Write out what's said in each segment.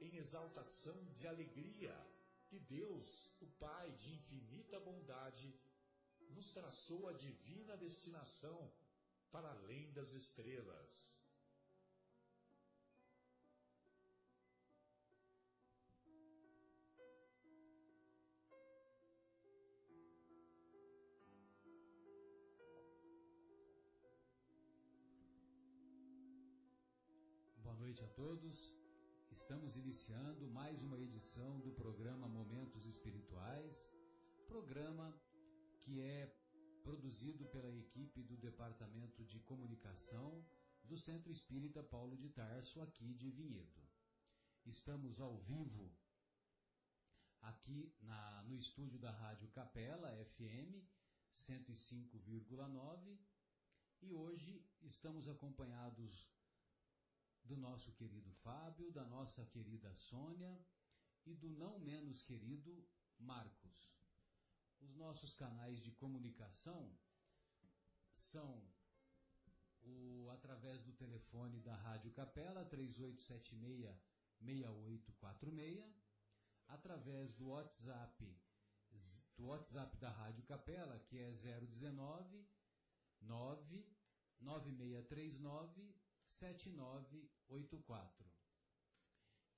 em exaltação de alegria, que Deus, o Pai de infinita bondade, nos traçou a divina destinação para além das estrelas. Boa noite a todos. Estamos iniciando mais uma edição do programa Momentos Espirituais, programa que é produzido pela equipe do Departamento de Comunicação do Centro Espírita Paulo de Tarso, aqui de Vinhedo. Estamos ao vivo aqui na, no estúdio da Rádio Capela FM 105,9 e hoje estamos acompanhados do nosso querido Fábio, da nossa querida Sônia e do não menos querido Marcos. Os nossos canais de comunicação são o através do telefone da Rádio Capela 3876 6846, através do WhatsApp do WhatsApp da Rádio Capela, que é 019 99639 7984.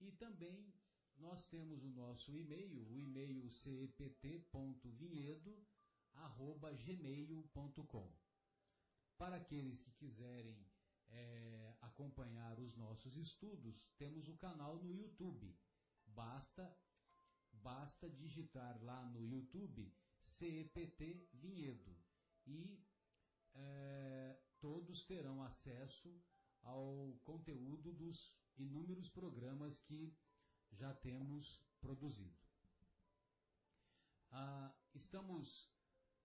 E também nós temos o nosso e-mail, o e-mail cept.vinhedo@gmail.com. Para aqueles que quiserem é, acompanhar os nossos estudos, temos o canal no YouTube. Basta basta digitar lá no YouTube CEPT Vinhedo e é, todos terão acesso ao conteúdo dos inúmeros programas que já temos produzido. Ah, estamos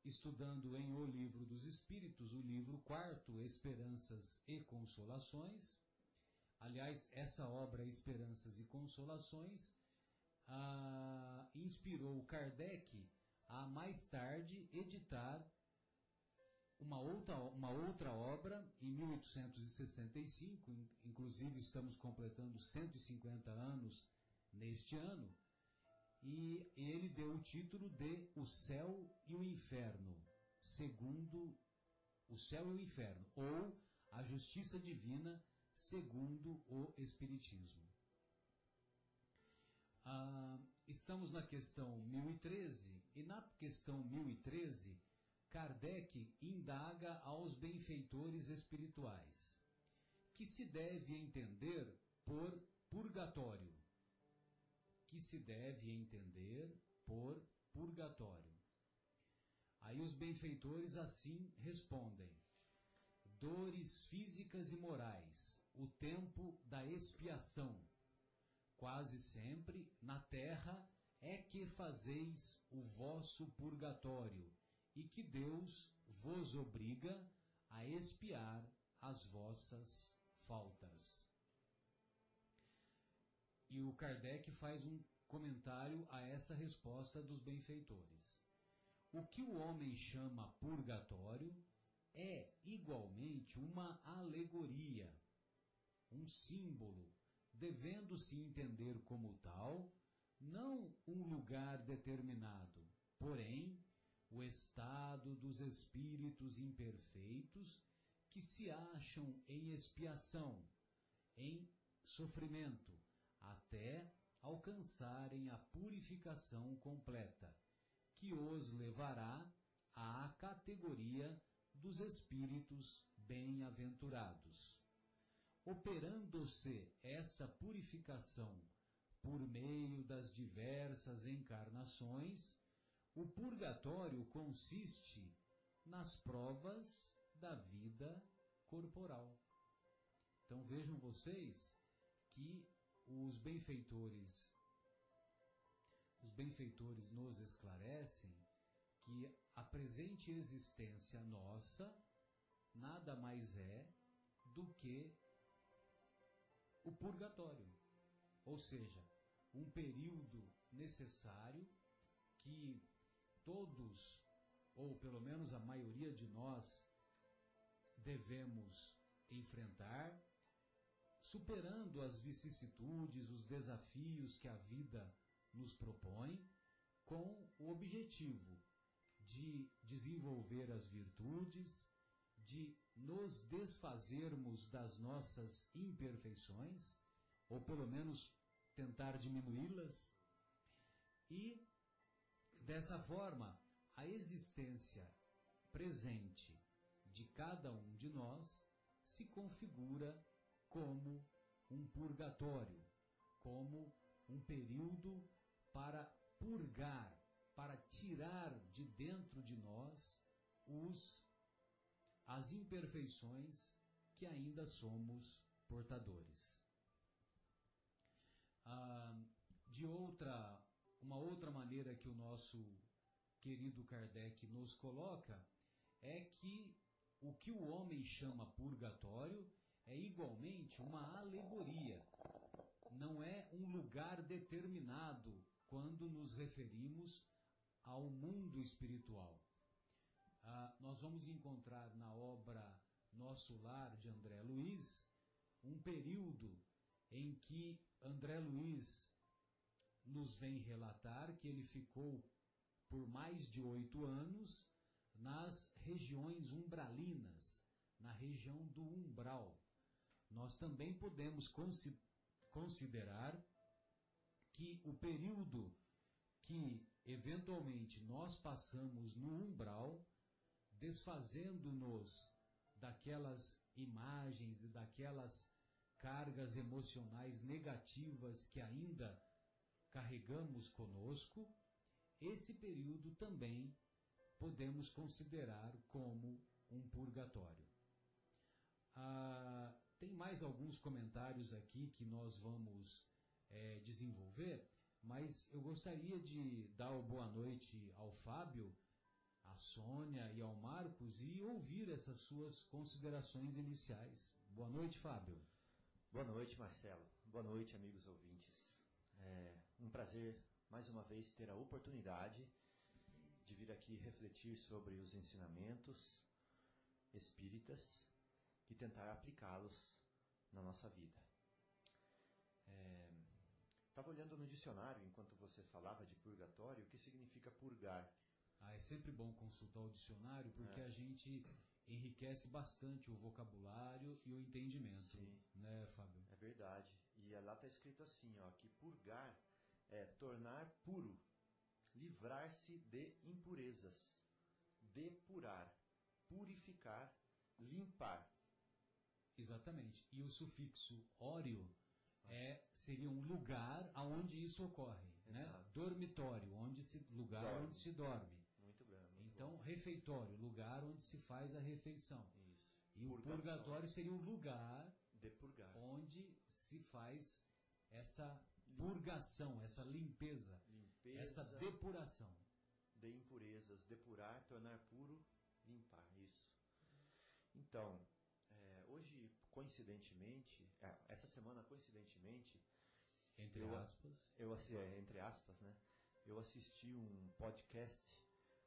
estudando em O Livro dos Espíritos, o livro quarto, Esperanças e Consolações. Aliás, essa obra, Esperanças e Consolações, ah, inspirou Kardec a mais tarde editar uma outra, uma outra obra em 1865, inclusive estamos completando 150 anos neste ano, e ele deu o título de O Céu e o Inferno, segundo o céu e o inferno, ou a justiça divina segundo o Espiritismo. Ah, estamos na questão 1013, e na questão 1013 Kardec indaga aos benfeitores espirituais, que se deve entender por purgatório. Que se deve entender por purgatório. Aí os benfeitores assim respondem: dores físicas e morais, o tempo da expiação. Quase sempre na terra é que fazeis o vosso purgatório e que Deus vos obriga a expiar as vossas faltas. E o Kardec faz um comentário a essa resposta dos benfeitores. O que o homem chama purgatório é igualmente uma alegoria, um símbolo, devendo-se entender como tal, não um lugar determinado, porém o estado dos espíritos imperfeitos que se acham em expiação, em sofrimento, até alcançarem a purificação completa, que os levará à categoria dos espíritos bem-aventurados. Operando-se essa purificação por meio das diversas encarnações, o purgatório consiste nas provas da vida corporal. Então vejam vocês que os benfeitores os benfeitores nos esclarecem que a presente existência nossa nada mais é do que o purgatório. Ou seja, um período necessário que todos, ou pelo menos a maioria de nós, devemos enfrentar, superando as vicissitudes, os desafios que a vida nos propõe, com o objetivo de desenvolver as virtudes, de nos desfazermos das nossas imperfeições, ou pelo menos tentar diminuí-las, e dessa forma a existência presente de cada um de nós se configura como um purgatório, como um período para purgar, para tirar de dentro de nós os as imperfeições que ainda somos portadores. Ah, de outra, uma outra maneira que o nosso querido Kardec nos coloca é que o que o homem chama purgatório é igualmente uma alegoria. Não é um lugar determinado quando nos referimos ao mundo espiritual. Ah, nós vamos encontrar na obra Nosso Lar de André Luiz um período em que André Luiz nos vem relatar que ele ficou por mais de oito anos nas regiões umbralinas, na região do umbral. Nós também podemos considerar que o período que eventualmente nós passamos no umbral desfazendo-nos daquelas imagens e daquelas cargas emocionais negativas que ainda carregamos conosco, esse período também podemos considerar como um purgatório. Ah, tem mais alguns comentários aqui que nós vamos é, desenvolver, mas eu gostaria de dar boa noite ao Fábio à Sônia e ao Marcos e ouvir essas suas considerações iniciais. Boa noite, Fábio. Boa noite, Marcelo. Boa noite, amigos ouvintes. É um prazer, mais uma vez, ter a oportunidade de vir aqui refletir sobre os ensinamentos espíritas e tentar aplicá-los na nossa vida. Estava é, olhando no dicionário, enquanto você falava de purgatório, o que significa purgar. Ah, é sempre bom consultar o dicionário porque é. a gente enriquece bastante o vocabulário e o entendimento, Sim. né, Fábio? É verdade. E lá está escrito assim, ó, que purgar é tornar puro, livrar-se de impurezas, depurar, purificar, limpar. Exatamente. E o sufixo óreo é seria um lugar aonde isso ocorre, né? Exato. né? Dormitório, onde se lugar dorme. onde se dorme. Então, refeitório, lugar onde se faz a refeição. Isso. E purgatório. o purgatório seria o lugar onde se faz essa purgação, essa limpeza, limpeza, essa depuração. De impurezas, depurar, tornar puro, limpar, isso. Então, é, hoje, coincidentemente, é, essa semana, coincidentemente, entre eu, aspas, eu, é, entre aspas, né? Eu assisti um podcast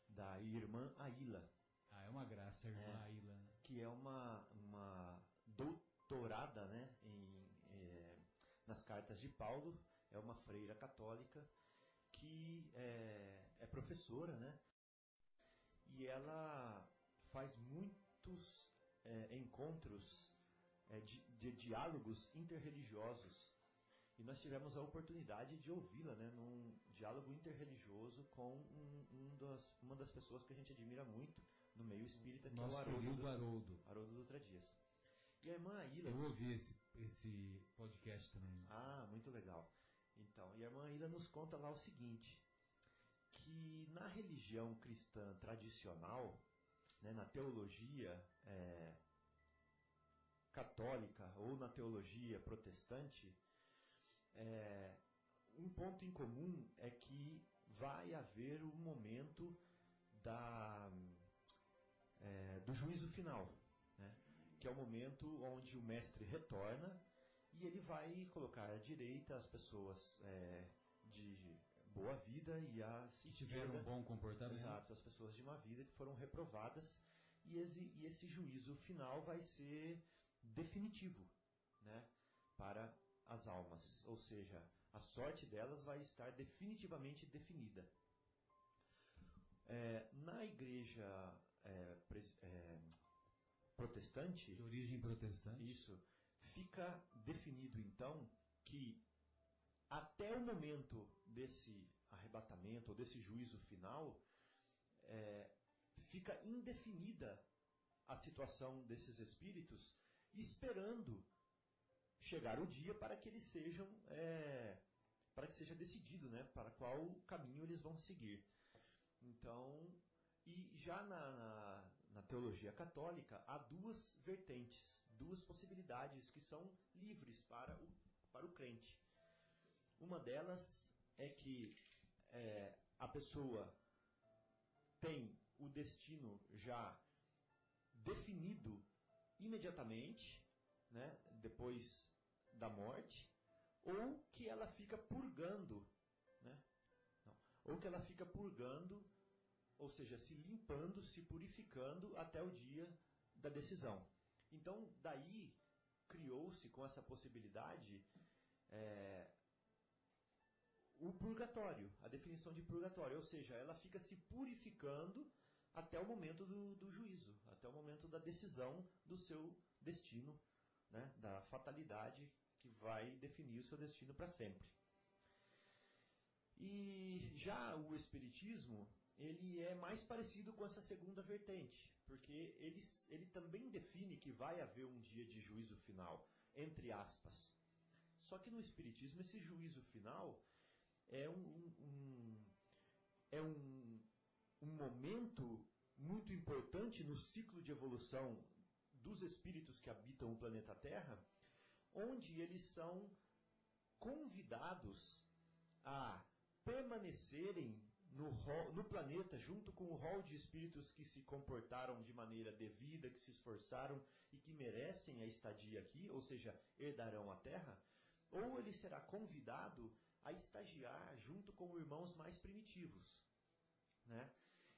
da irmã Aila. Ah, é uma graça a irmã é, Aila. Né? Que é uma, uma doutorada né, em, é, nas cartas de Paulo, é uma freira católica que é, é professora, né? E ela faz muitos é, encontros é, de, de diálogos interreligiosos. E nós tivemos a oportunidade de ouvi-la né, num diálogo interreligioso com um, um das, uma das pessoas que a gente admira muito no meio espírita, que Nosso é o Haroldo, Haroldo. Haroldo Dutra Dias. E a irmã Aila... Eu ouvi esse, esse podcast também. Ah, muito legal. Então, e a irmã Aila nos conta lá o seguinte, que na religião cristã tradicional, né, na teologia é, católica ou na teologia protestante, é, um ponto em comum é que vai haver um momento da, é, do juízo final, né? que é o momento onde o mestre retorna e ele vai colocar à direita as pessoas é, de boa vida e as Que tiveram um bom comportamento. Exato, as pessoas de má vida que foram reprovadas e esse, e esse juízo final vai ser definitivo, né, para as almas, ou seja, a sorte delas vai estar definitivamente definida. É, na igreja é, pres- é, protestante, De origem protestante. isso. Fica definido então que até o momento desse arrebatamento ou desse juízo final, é, fica indefinida a situação desses espíritos, esperando chegar o dia para que eles sejam é, para que seja decidido, né, para qual caminho eles vão seguir. Então, e já na, na, na teologia católica há duas vertentes, duas possibilidades que são livres para o, para o crente. Uma delas é que é, a pessoa tem o destino já definido imediatamente, né, depois da morte, ou que ela fica purgando, né, não, ou que ela fica purgando, ou seja, se limpando, se purificando até o dia da decisão. Então, daí criou-se com essa possibilidade é, o purgatório, a definição de purgatório, ou seja, ela fica se purificando até o momento do, do juízo, até o momento da decisão do seu destino, né, da fatalidade que vai definir o seu destino para sempre. E já o Espiritismo, ele é mais parecido com essa segunda vertente, porque ele, ele também define que vai haver um dia de juízo final, entre aspas. Só que no Espiritismo, esse juízo final é um, um- um- é um, um momento muito importante no ciclo de evolução dos espíritos que habitam o planeta Terra, onde eles são convidados a permanecerem no, no planeta junto com o rol de espíritos que se comportaram de maneira devida, que se esforçaram e que merecem a estadia aqui, ou seja, herdarão a Terra, ou ele será convidado a estagiar junto com irmãos mais primitivos, né?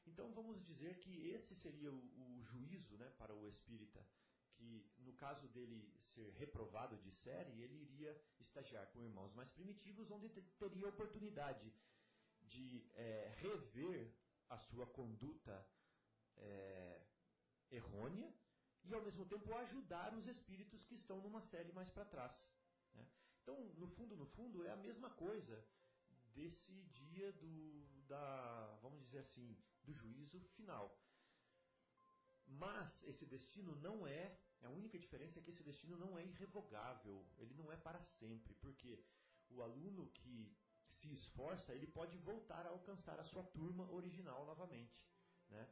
Então vamos dizer que esse seria o, o juízo, né, para o espírita, que no caso dele ser reprovado de série, ele iria estagiar com irmãos mais primitivos, onde te- teria oportunidade de é, rever a sua conduta é, errônea e ao mesmo tempo ajudar os espíritos que estão numa série mais para trás. né? Então, no fundo, no fundo, é a mesma coisa desse dia do da, vamos dizer assim, do juízo final. Mas esse destino não é, a única diferença é que esse destino não é irrevogável, ele não é para sempre, porque o aluno que se esforça, ele pode voltar a alcançar a sua turma original novamente, né?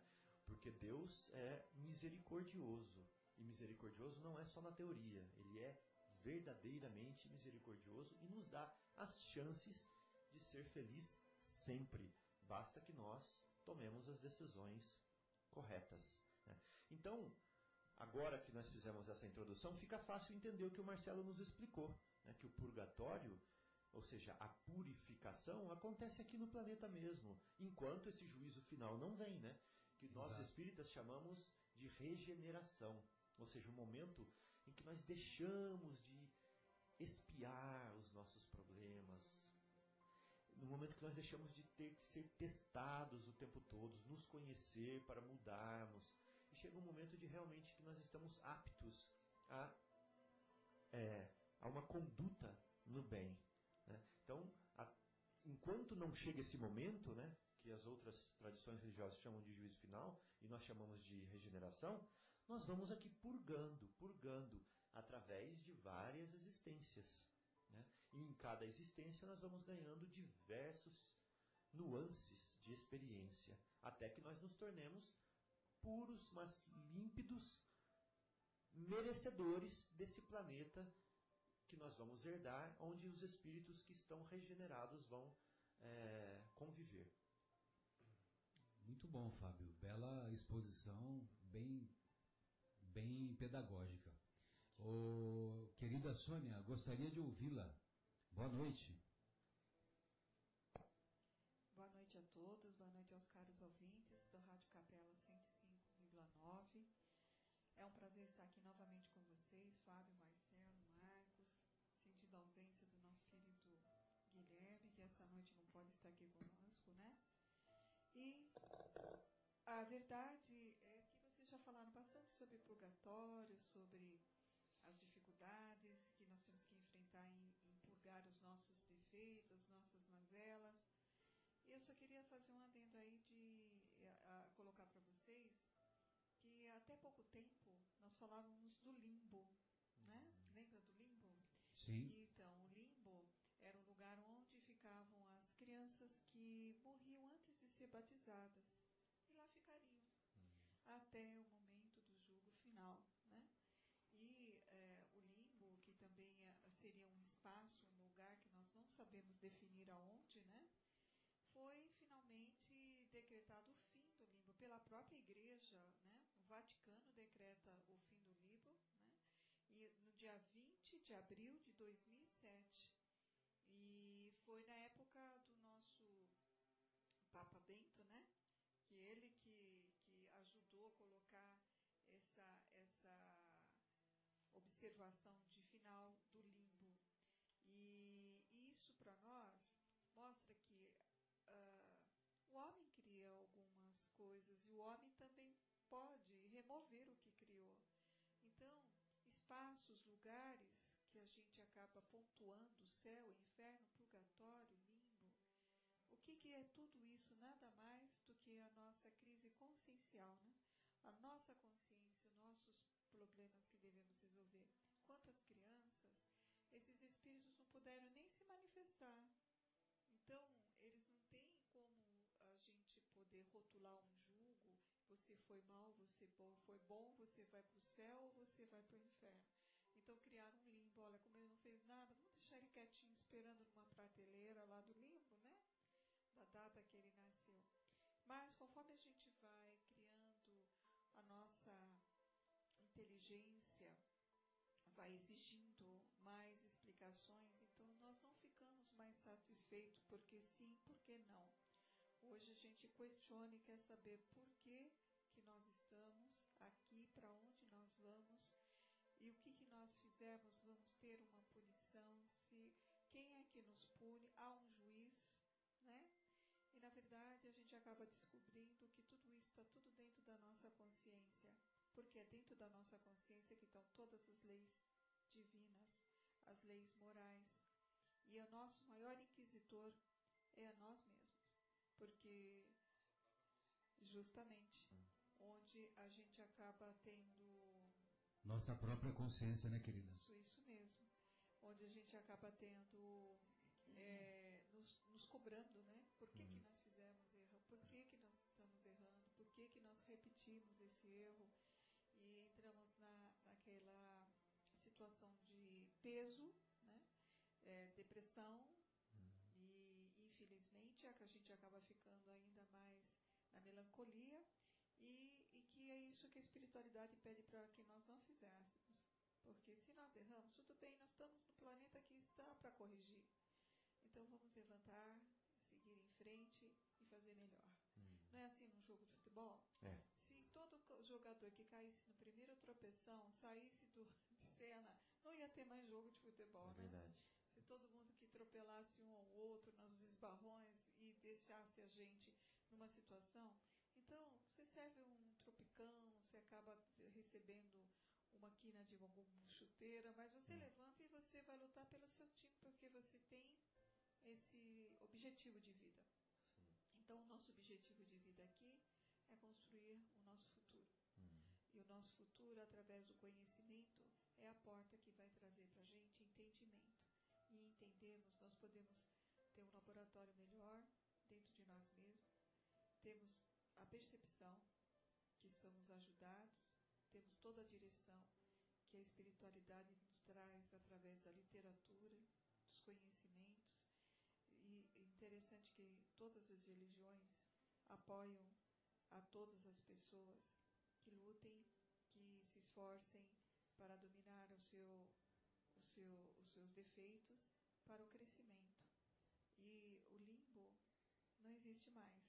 Porque Deus é misericordioso. E misericordioso não é só na teoria, ele é verdadeiramente misericordioso e nos dá as chances de ser feliz sempre. Basta que nós tomemos as decisões corretas. né? Então, agora que nós fizemos essa introdução, fica fácil entender o que o Marcelo nos explicou, né? que o purgatório, ou seja, a purificação, acontece aqui no planeta mesmo, enquanto esse juízo final não vem, né? Que nós Exato. espíritas chamamos de regeneração, ou seja, o momento em que nós deixamos de espiar os nossos problemas, no momento que nós deixamos de ter que ser testados o tempo todo, nos conhecer para mudarmos, e chega um momento de realmente que nós estamos aptos a, é, a uma conduta no bem? Então, a, enquanto não chega esse momento, né, que as outras tradições religiosas chamam de juízo final e nós chamamos de regeneração, nós vamos aqui purgando, purgando, através de várias existências. Né? E em cada existência nós vamos ganhando diversos nuances de experiência, até que nós nos tornemos puros, mas límpidos, merecedores desse planeta que nós vamos herdar, onde os espíritos que estão regenerados vão é, conviver. Muito bom, Fábio. Bela exposição, bem, bem pedagógica. O, querida Sônia, gostaria de ouvi-la. Boa noite. E a verdade é que vocês já falaram bastante sobre purgatório, sobre as dificuldades que nós temos que enfrentar em, em purgar os nossos defeitos, as nossas mazelas. E eu só queria fazer um adendo aí de a, a colocar para vocês que até pouco tempo nós falávamos do limbo, né? Uhum. Lembra do limbo? Sim. Então, o limbo era um lugar onde ficavam as crianças que morriam antes de ser batizadas. E lá ficariam. Uhum. Até o momento do julgo final, né? E é, o limbo, que também é, seria um espaço, um lugar que nós não sabemos definir aonde, né? foi finalmente decretado o fim do limbo pela própria igreja, né? O Vaticano decreta o fim do limbo, né? E no dia 20 de abril de 2007. E foi na época do nosso Papa Bento, né? Que ele que, que ajudou a colocar essa, essa observação de final do limbo. E, e isso para nós mostra que uh, o homem cria algumas coisas e o homem também pode remover o que criou. Então, espaços, lugares que a gente acaba pontuando, céu, inferno, purgatório, limbo, o que, que é tudo isso? Nada mais do que a nossa crise consciencial, né? a nossa consciência, os nossos problemas que devemos Quantas crianças, esses espíritos não puderam nem se manifestar. Então, eles não têm como a gente poder rotular um jugo, você foi mal, você foi bom, você vai para o céu ou você vai para o inferno. Então criaram um limbo, olha, como ele não fez nada, vamos deixar ele quietinho esperando numa prateleira lá do limbo, né? Da data que ele nasceu. Mas conforme a gente vai criando a nossa inteligência, vai exigindo mais explicações, então nós não ficamos mais satisfeitos porque sim, porque não. Hoje a gente questiona e quer saber por que, que nós estamos aqui, para onde nós vamos e o que, que nós fizemos, vamos ter uma punição, se quem é que nos pune, há um juiz, né? E na verdade a gente acaba descobrindo que tudo isso está tudo dentro da nossa consciência porque é dentro da nossa consciência que estão todas as leis divinas, as leis morais. E o nosso maior inquisitor é a nós mesmos, porque justamente onde a gente acaba tendo nossa própria consciência, né, querida? Isso, isso mesmo. Onde a gente acaba tendo é, nos, nos, cobrando, né? Por que, uhum. que nós fizemos erro? Por que, que nós estamos errando? Por que, que nós repetimos esse erro? e entramos na, naquela situação de peso, né? É, depressão uhum. e infelizmente a gente acaba ficando ainda mais na melancolia e, e que é isso que a espiritualidade pede para que nós não fizéssemos. Porque se nós erramos, tudo bem, nós estamos no planeta que está para corrigir. Então vamos levantar, seguir em frente e fazer melhor. Hum. Não é assim num jogo de futebol? É todo jogador que caísse no primeiro tropeção, saísse do, não ia ter mais jogo de futebol, é né? Verdade. Se todo mundo que atropelasse um ao outro nos esbarrões e deixasse a gente numa situação. Então, você serve um tropicão, você acaba recebendo uma quina de alguma chuteira, mas você hum. levanta e você vai lutar pelo seu time, porque você tem objetivo de vida. Então, o nosso objetivo de vida aqui é construir o nosso futuro. Hum. E o nosso futuro, através do conhecimento, é a porta que vai trazer para a gente entendimento. E entendermos, nós podemos ter um laboratório melhor dentro de nós mesmos, temos a percepção que somos ajudados, temos toda a direção que a espiritualidade nos traz através da literatura, dos conhecimentos. E é interessante que todas as religiões apoiam a todas as pessoas que lutem, que se esforcem para dominar seu, o seu, os seus defeitos para o crescimento. E o limbo não existe mais.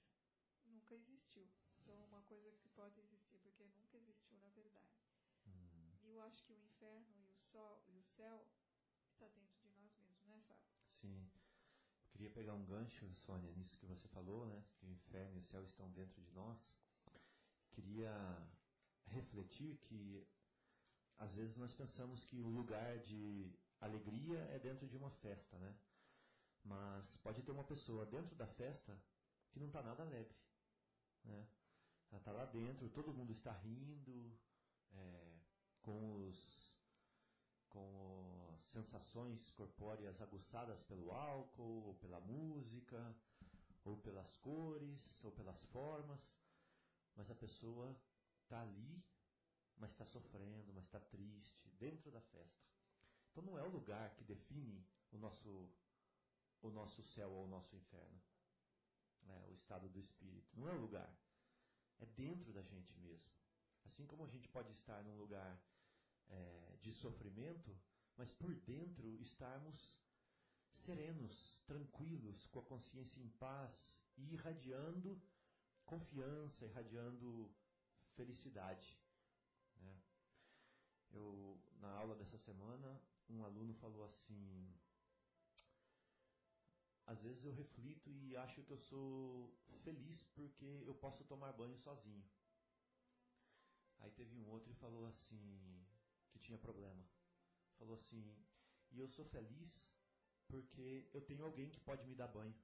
Nunca existiu. Então, é uma coisa que pode existir, porque nunca existiu na verdade. Hum. E eu acho que o inferno e o sol e o céu está dentro de nós mesmos, não é, Fábio? Sim. Eu queria pegar um gancho, Sônia, nisso que você falou, né? Que o inferno e o céu estão dentro de nós. Queria refletir que às vezes nós pensamos que o lugar de alegria é dentro de uma festa, né? Mas pode ter uma pessoa dentro da festa que não está nada alegre, né? Ela está lá dentro, todo mundo está rindo, é, com os com as sensações corpóreas aguçadas pelo álcool, ou pela música, ou pelas cores, ou pelas formas, mas a pessoa está ali, mas está sofrendo, mas está triste, dentro da festa. Então não é o lugar que define o nosso, o nosso céu ou o nosso inferno. É, o estado do espírito. Não é o lugar. É dentro da gente mesmo. Assim como a gente pode estar num lugar é, de sofrimento, mas por dentro estarmos serenos, tranquilos, com a consciência em paz e irradiando confiança, irradiando felicidade. Eu, na aula dessa semana, um aluno falou assim: às vezes eu reflito e acho que eu sou feliz porque eu posso tomar banho sozinho. Aí teve um outro e falou assim que tinha problema. Falou assim: "E eu sou feliz porque eu tenho alguém que pode me dar banho".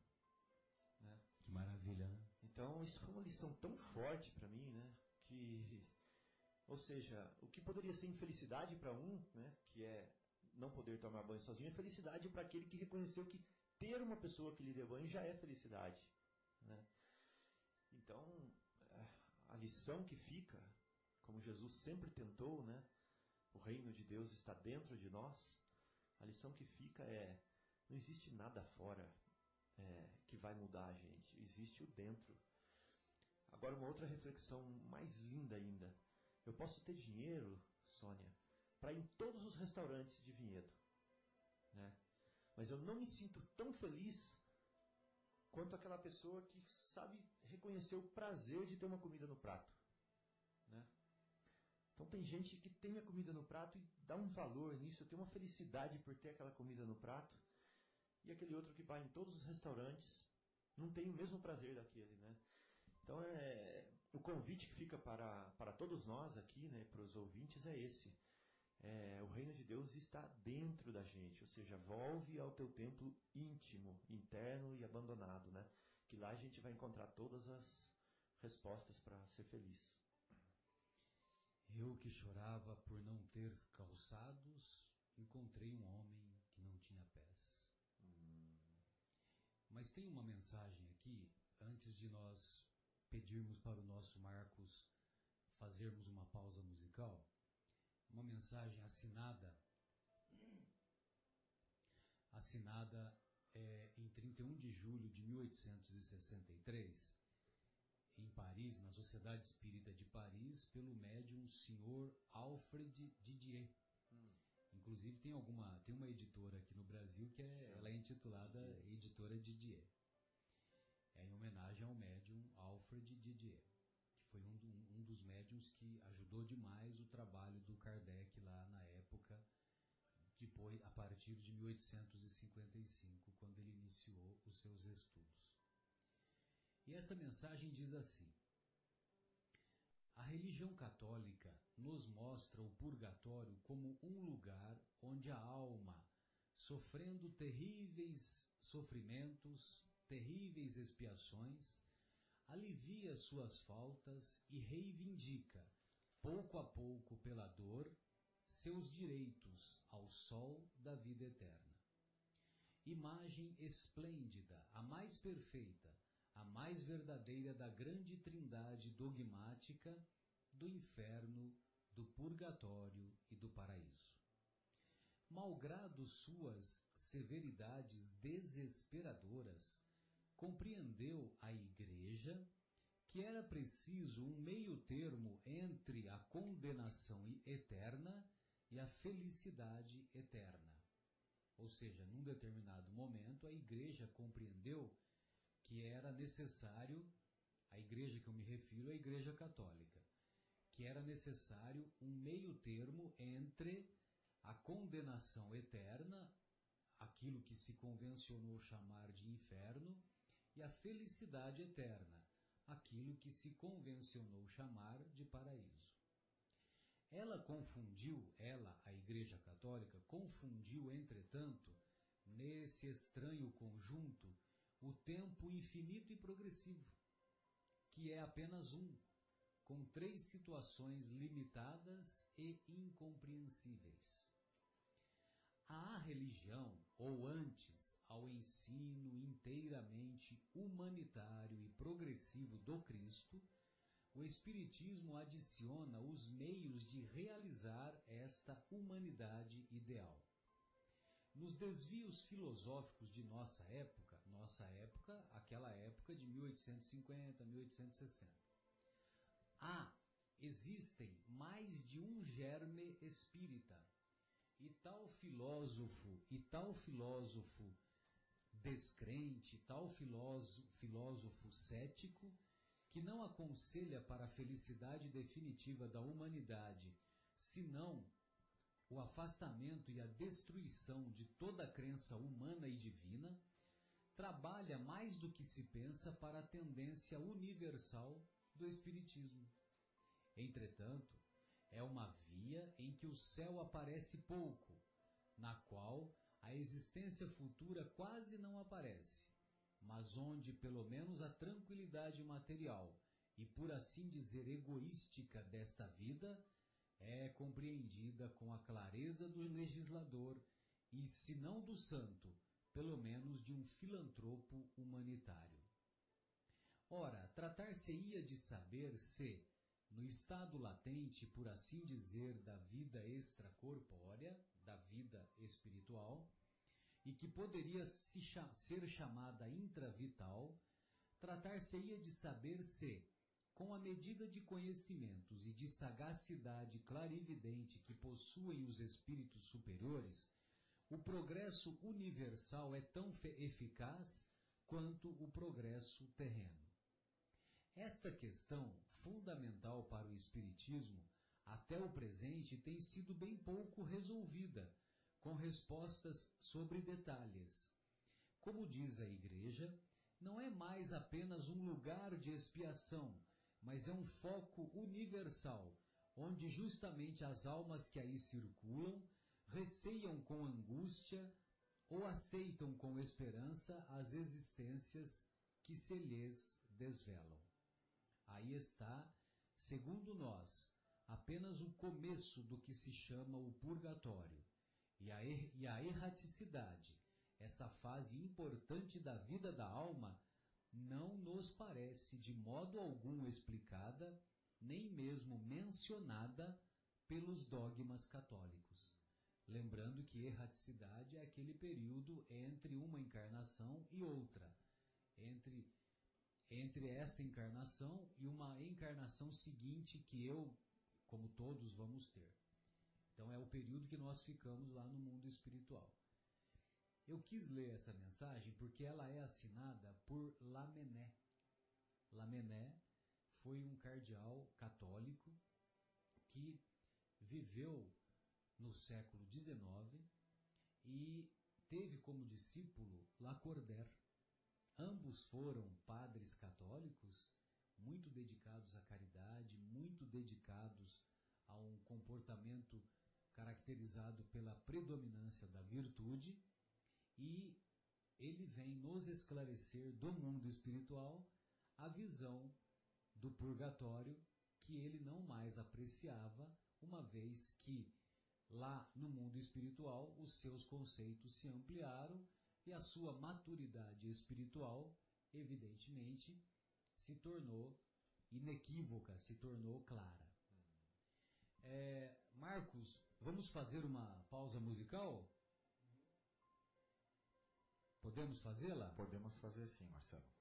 Né? Que maravilha, né? Então isso foi uma lição tão forte para mim, né? Que ou seja, o que poderia ser infelicidade para um, né, que é não poder tomar banho sozinho, é felicidade para aquele que reconheceu que ter uma pessoa que lhe dê banho já é felicidade. Né? Então, a lição que fica, como Jesus sempre tentou, né? o reino de Deus está dentro de nós, a lição que fica é: não existe nada fora é, que vai mudar a gente, existe o dentro. Agora, uma outra reflexão mais linda ainda. Eu posso ter dinheiro, Sônia, para ir em todos os restaurantes de vinhedo. Né? Mas eu não me sinto tão feliz quanto aquela pessoa que sabe reconhecer o prazer de ter uma comida no prato. Né? Então tem gente que tem a comida no prato e dá um valor nisso, tem uma felicidade por ter aquela comida no prato. E aquele outro que vai em todos os restaurantes não tem o mesmo prazer daquele, né? Então é o convite que fica para, para todos nós aqui, né, para os ouvintes é esse. É, o reino de Deus está dentro da gente, ou seja, volve ao teu templo íntimo, interno e abandonado, né? Que lá a gente vai encontrar todas as respostas para ser feliz. Eu que chorava por não ter calçados, encontrei um homem que não tinha pés. Hum. Mas tem uma mensagem aqui, antes de nós pedirmos para o nosso Marcos fazermos uma pausa musical, uma mensagem assinada, assinada é, em 31 de julho de 1863, em Paris, na Sociedade Espírita de Paris, pelo médium Sr. Alfred Didier. Hum. Inclusive tem alguma, tem uma editora aqui no Brasil que é, ela é intitulada Editora Didier. É em homenagem ao médium Alfred Didier, que foi um, do, um dos médiums que ajudou demais o trabalho do Kardec lá na época, depois a partir de 1855, quando ele iniciou os seus estudos. E essa mensagem diz assim: A religião católica nos mostra o purgatório como um lugar onde a alma, sofrendo terríveis sofrimentos, terríveis expiações, alivia suas faltas e reivindica, pouco a pouco pela dor, seus direitos ao sol da vida eterna. Imagem esplêndida, a mais perfeita, a mais verdadeira da grande trindade dogmática do inferno, do purgatório e do paraíso. Malgrado suas severidades desesperadoras, compreendeu a Igreja que era preciso um meio termo entre a condenação eterna e a felicidade eterna. Ou seja, num determinado momento, a Igreja compreendeu que era necessário, a Igreja que eu me refiro é a Igreja Católica, que era necessário um meio termo entre a condenação eterna, aquilo que se convencionou chamar de inferno, e a felicidade eterna, aquilo que se convencionou chamar de paraíso. Ela confundiu, ela, a Igreja Católica, confundiu, entretanto, nesse estranho conjunto, o tempo infinito e progressivo, que é apenas um, com três situações limitadas e incompreensíveis. À religião, ou antes, ao ensino inteiramente humanitário e progressivo do Cristo, o Espiritismo adiciona os meios de realizar esta humanidade ideal. Nos desvios filosóficos de nossa época, nossa época, aquela época de 1850, 1860, há, existem mais de um germe espírita e tal filósofo, e tal filósofo descrente, tal filósofo, filósofo cético, que não aconselha para a felicidade definitiva da humanidade, senão o afastamento e a destruição de toda a crença humana e divina, trabalha mais do que se pensa para a tendência universal do Espiritismo. Entretanto, é uma via em que o céu aparece pouco, na qual a existência futura quase não aparece, mas onde pelo menos a tranquilidade material e, por assim dizer, egoística desta vida é compreendida com a clareza do legislador e, se não do santo, pelo menos de um filantropo humanitário. Ora, tratar-se-ia de saber se, no estado latente, por assim dizer, da vida extracorpórea, da vida espiritual, e que poderia se cha ser chamada intravital, tratar-se-ia de saber se, com a medida de conhecimentos e de sagacidade clarividente que possuem os espíritos superiores, o progresso universal é tão eficaz quanto o progresso terreno. Esta questão, fundamental para o Espiritismo, até o presente tem sido bem pouco resolvida, com respostas sobre detalhes. Como diz a Igreja, não é mais apenas um lugar de expiação, mas é um foco universal, onde justamente as almas que aí circulam receiam com angústia ou aceitam com esperança as existências que se lhes desvelam. Aí está, segundo nós, apenas o começo do que se chama o purgatório. E a, er e a erraticidade, essa fase importante da vida da alma, não nos parece de modo algum explicada, nem mesmo mencionada pelos dogmas católicos. Lembrando que erraticidade é aquele período entre uma encarnação e outra, entre entre esta encarnação e uma encarnação seguinte que eu, como todos, vamos ter. Então é o período que nós ficamos lá no mundo espiritual. Eu quis ler essa mensagem porque ela é assinada por Lamennais. Lamennais foi um cardeal católico que viveu no século XIX e teve como discípulo Lacordaire. Ambos foram padres católicos, muito dedicados à caridade, muito dedicados a um comportamento caracterizado pela predominância da virtude, e ele vem nos esclarecer do mundo espiritual a visão do purgatório que ele não mais apreciava, uma vez que lá no mundo espiritual os seus conceitos se ampliaram e a sua maturidade espiritual, evidentemente, se tornou inequívoca, se tornou clara. É, Marcos, vamos fazer uma pausa musical? Podemos fazê-la? Podemos fazer sim, Marcelo.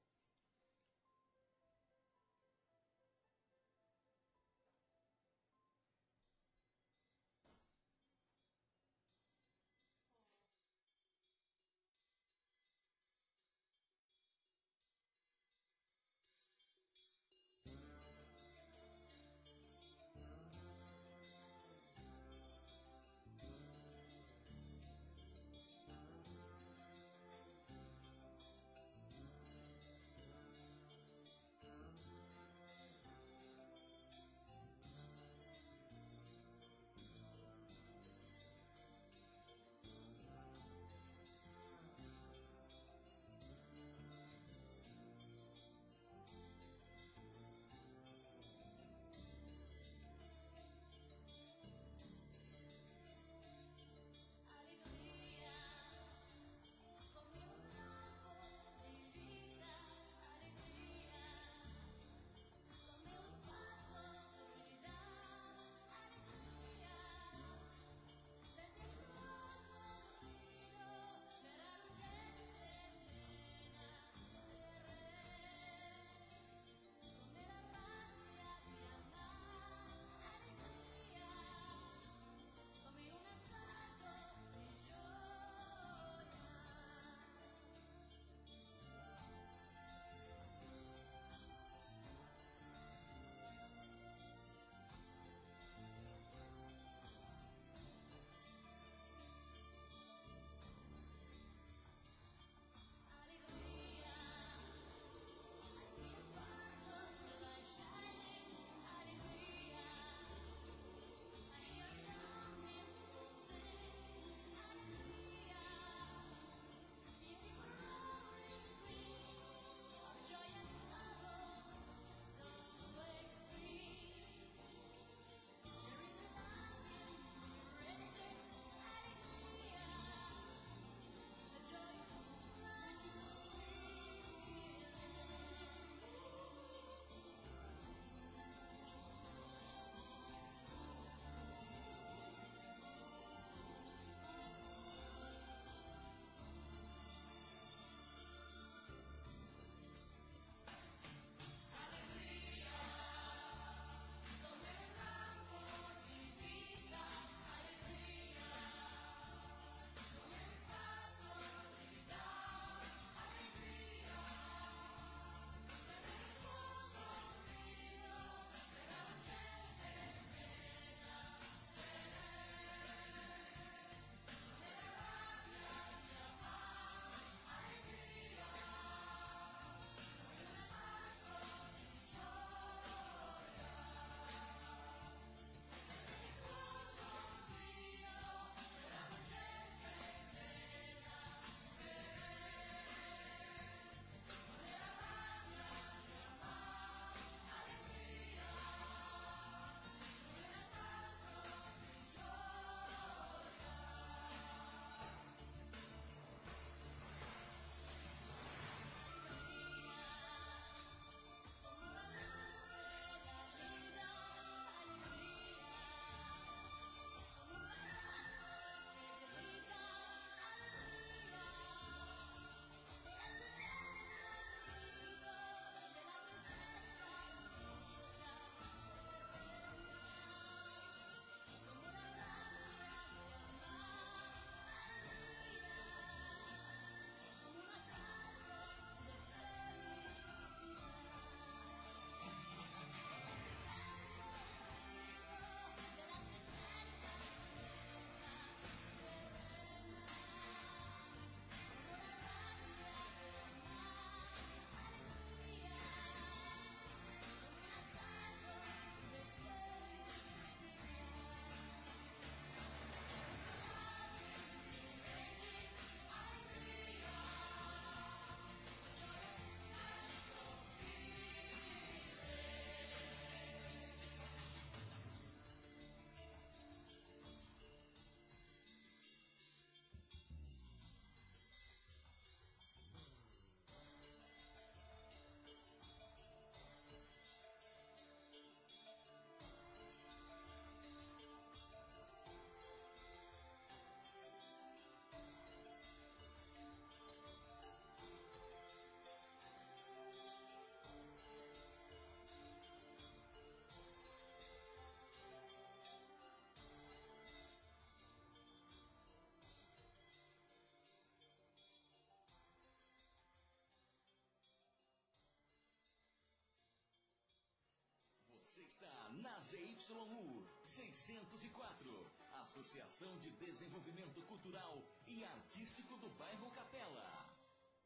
Está na ZYU 604, Associação de Desenvolvimento Cultural e Artístico do Bairro Capela.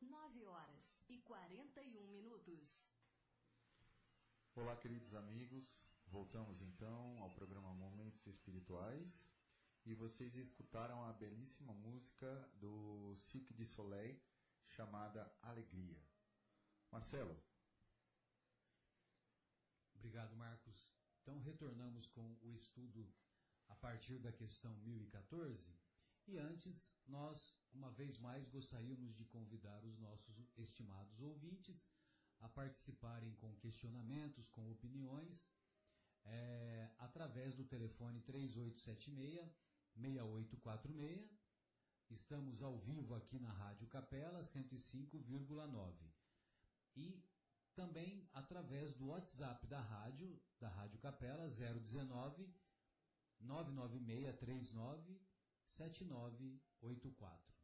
9 horas e 41 minutos. Olá, queridos amigos. Voltamos então ao programa Momentos Espirituais. E vocês escutaram a belíssima música do Cirque de Soleil chamada Alegria. Marcelo. Obrigado, Marcos. Então, retornamos com o estudo a partir da questão 1014. E antes, nós, uma vez mais, gostaríamos de convidar os nossos estimados ouvintes a participarem com questionamentos, com opiniões, é, através do telefone 3876-6846. Estamos ao vivo aqui na Rádio Capela 105,9. E também através do WhatsApp da rádio, da Rádio Capela 019 99639 7984.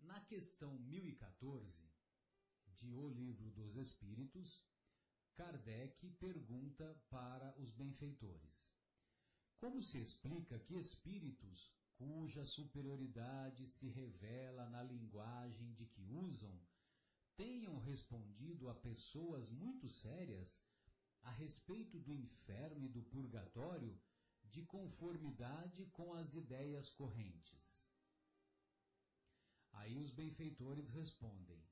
Na questão 1014 de O Livro dos Espíritos, Kardec pergunta para os benfeitores: Como se explica que espíritos cuja superioridade se revela na linguagem de que usam tenham respondido a pessoas muito sérias a respeito do inferno e do purgatório de conformidade com as ideias correntes. Aí os benfeitores respondem: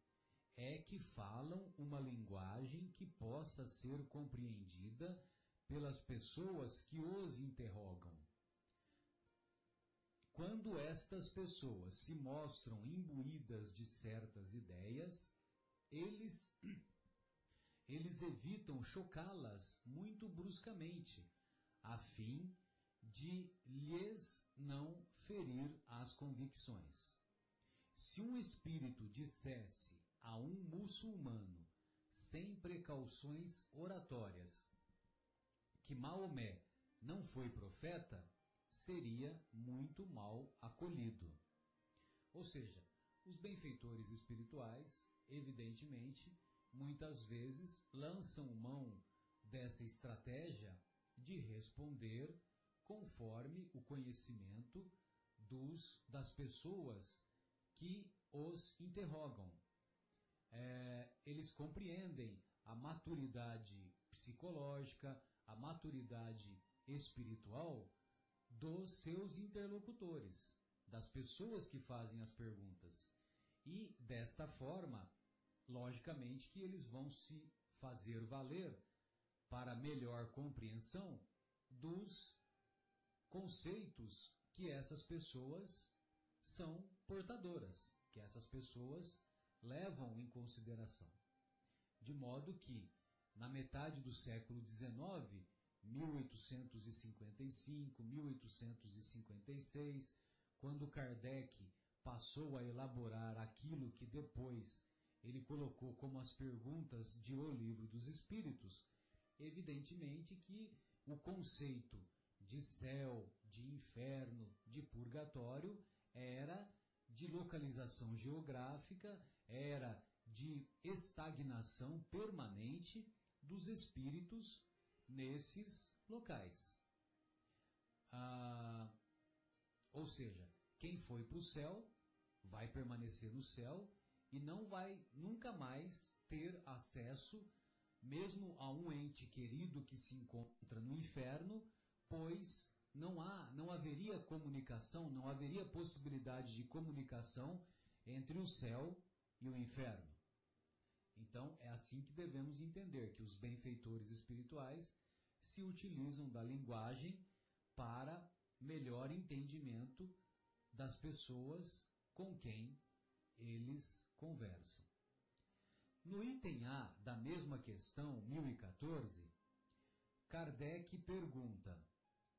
é que falam uma linguagem que possa ser compreendida pelas pessoas que os interrogam. Quando estas pessoas se mostram imbuídas de certas ideias, eles eles evitam chocá-las muito bruscamente, a fim de lhes não ferir as convicções. Se um espírito dissesse a um muçulmano, sem precauções oratórias, que Maomé não foi profeta, seria muito mal acolhido. Ou seja, os benfeitores espirituais, evidentemente, muitas vezes lançam mão dessa estratégia de responder conforme o conhecimento dos, das pessoas que os interrogam. É, eles compreendem a maturidade psicológica, a maturidade espiritual dos seus interlocutores, das pessoas que fazem as perguntas. E desta forma, logicamente que eles vão se fazer valer para melhor compreensão dos conceitos que essas pessoas são portadoras, que essas pessoas levam em consideração. De modo que, na metade do século XIX, 1855, 1856, quando Kardec passou a elaborar aquilo que depois ele colocou como as perguntas de O Livro dos Espíritos, evidentemente que o conceito de céu, de inferno, de purgatório era de localização geográfica, era de estagnação permanente dos espíritos nesses locais. Ah, ou seja, quem foi para o céu vai permanecer no céu e não vai nunca mais ter acesso, mesmo a um ente querido que se encontra no inferno, pois não há, não haveria comunicação, não haveria possibilidade de comunicação entre o céu e o inferno. Então é assim que devemos entender que os benfeitores espirituais se utilizam da linguagem para melhor entendimento das pessoas com quem eles conversam. No item A da mesma questão 1014, Kardec pergunta: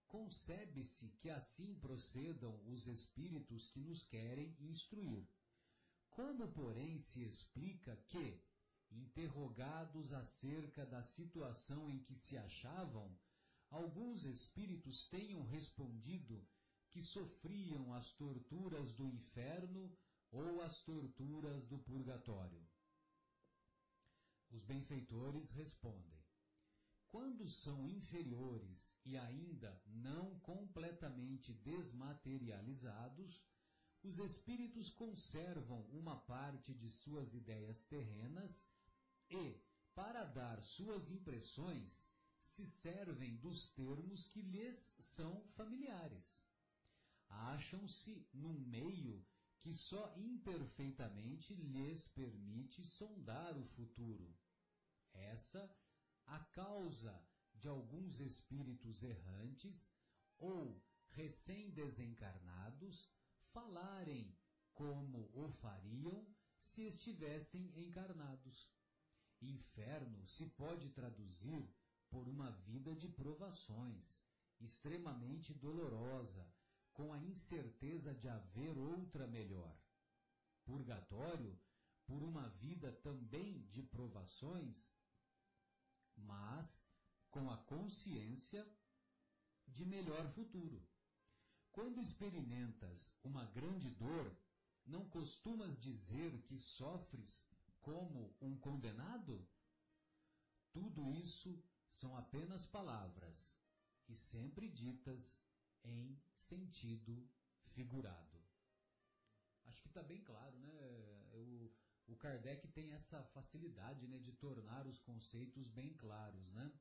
Concebe-se que assim procedam os espíritos que nos querem instruir. Como, porém, se explica que, interrogados acerca da situação em que se achavam, alguns espíritos tenham respondido que sofriam as torturas do inferno ou as torturas do purgatório? Os benfeitores respondem: Quando são inferiores e ainda não completamente desmaterializados, os espíritos conservam uma parte de suas ideias terrenas e, para dar suas impressões, se servem dos termos que lhes são familiares. Acham-se num meio que só imperfeitamente lhes permite sondar o futuro. Essa a causa de alguns espíritos errantes ou recém-desencarnados falarem como o fariam se estivessem encarnados. Inferno se pode traduzir por uma vida de provações, extremamente dolorosa, com a incerteza de haver outra melhor. Purgatório, por uma vida também de provações, mas com a consciência de melhor futuro. Quando experimentas uma grande dor, não costumas dizer que sofres como um condenado? Tudo isso são apenas palavras e sempre ditas em sentido figurado. Acho que está bem claro, né? O, o Kardec tem essa facilidade né, de tornar os conceitos bem claros, né?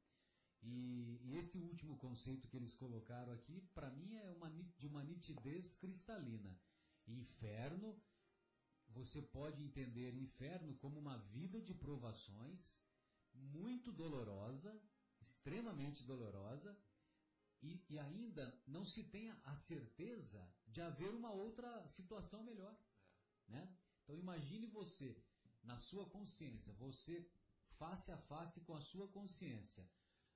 E, e, esse último conceito que eles colocaram aqui, para mim, é uma, de uma nitidez cristalina. Inferno, você pode entender inferno como uma vida de provações, muito dolorosa, extremamente dolorosa, e, e ainda não se tem a certeza de haver uma outra situação melhor. Né? Então imagine você, na sua consciência, você face a face com a sua consciência,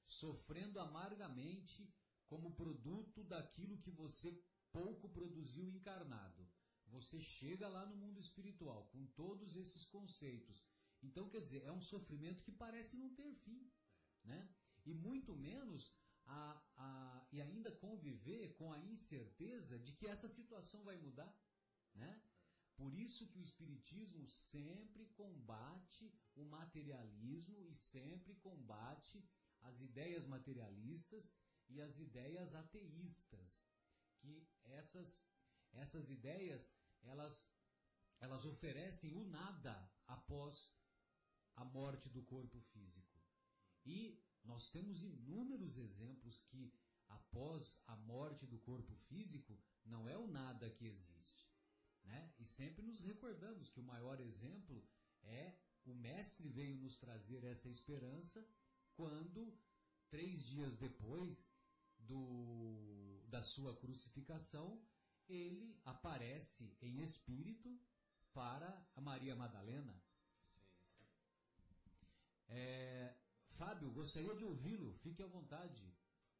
sofrendo amargamente como produto daquilo que você pouco produziu encarnado. Você chega lá no mundo espiritual com todos esses conceitos. Então, quer dizer, é um sofrimento que parece não ter fim. Né? E muito menos a, a, e ainda conviver com a incerteza de que essa situação vai mudar. Né? Por isso que o Espiritismo sempre combate o materialismo e sempre combate as ideias materialistas e as ideias ateístas, que essas essas ideias elas elas oferecem o nada após a morte do corpo físico. E nós temos inúmeros exemplos que após a morte do corpo físico não é o nada que existe, né? E sempre nos recordamos que o maior exemplo é o mestre veio nos trazer essa esperança quando, três dias depois do, da sua crucificação, ele aparece em espírito para a Maria Madalena. É, Fábio, gostaria de ouvi-lo, fique à vontade.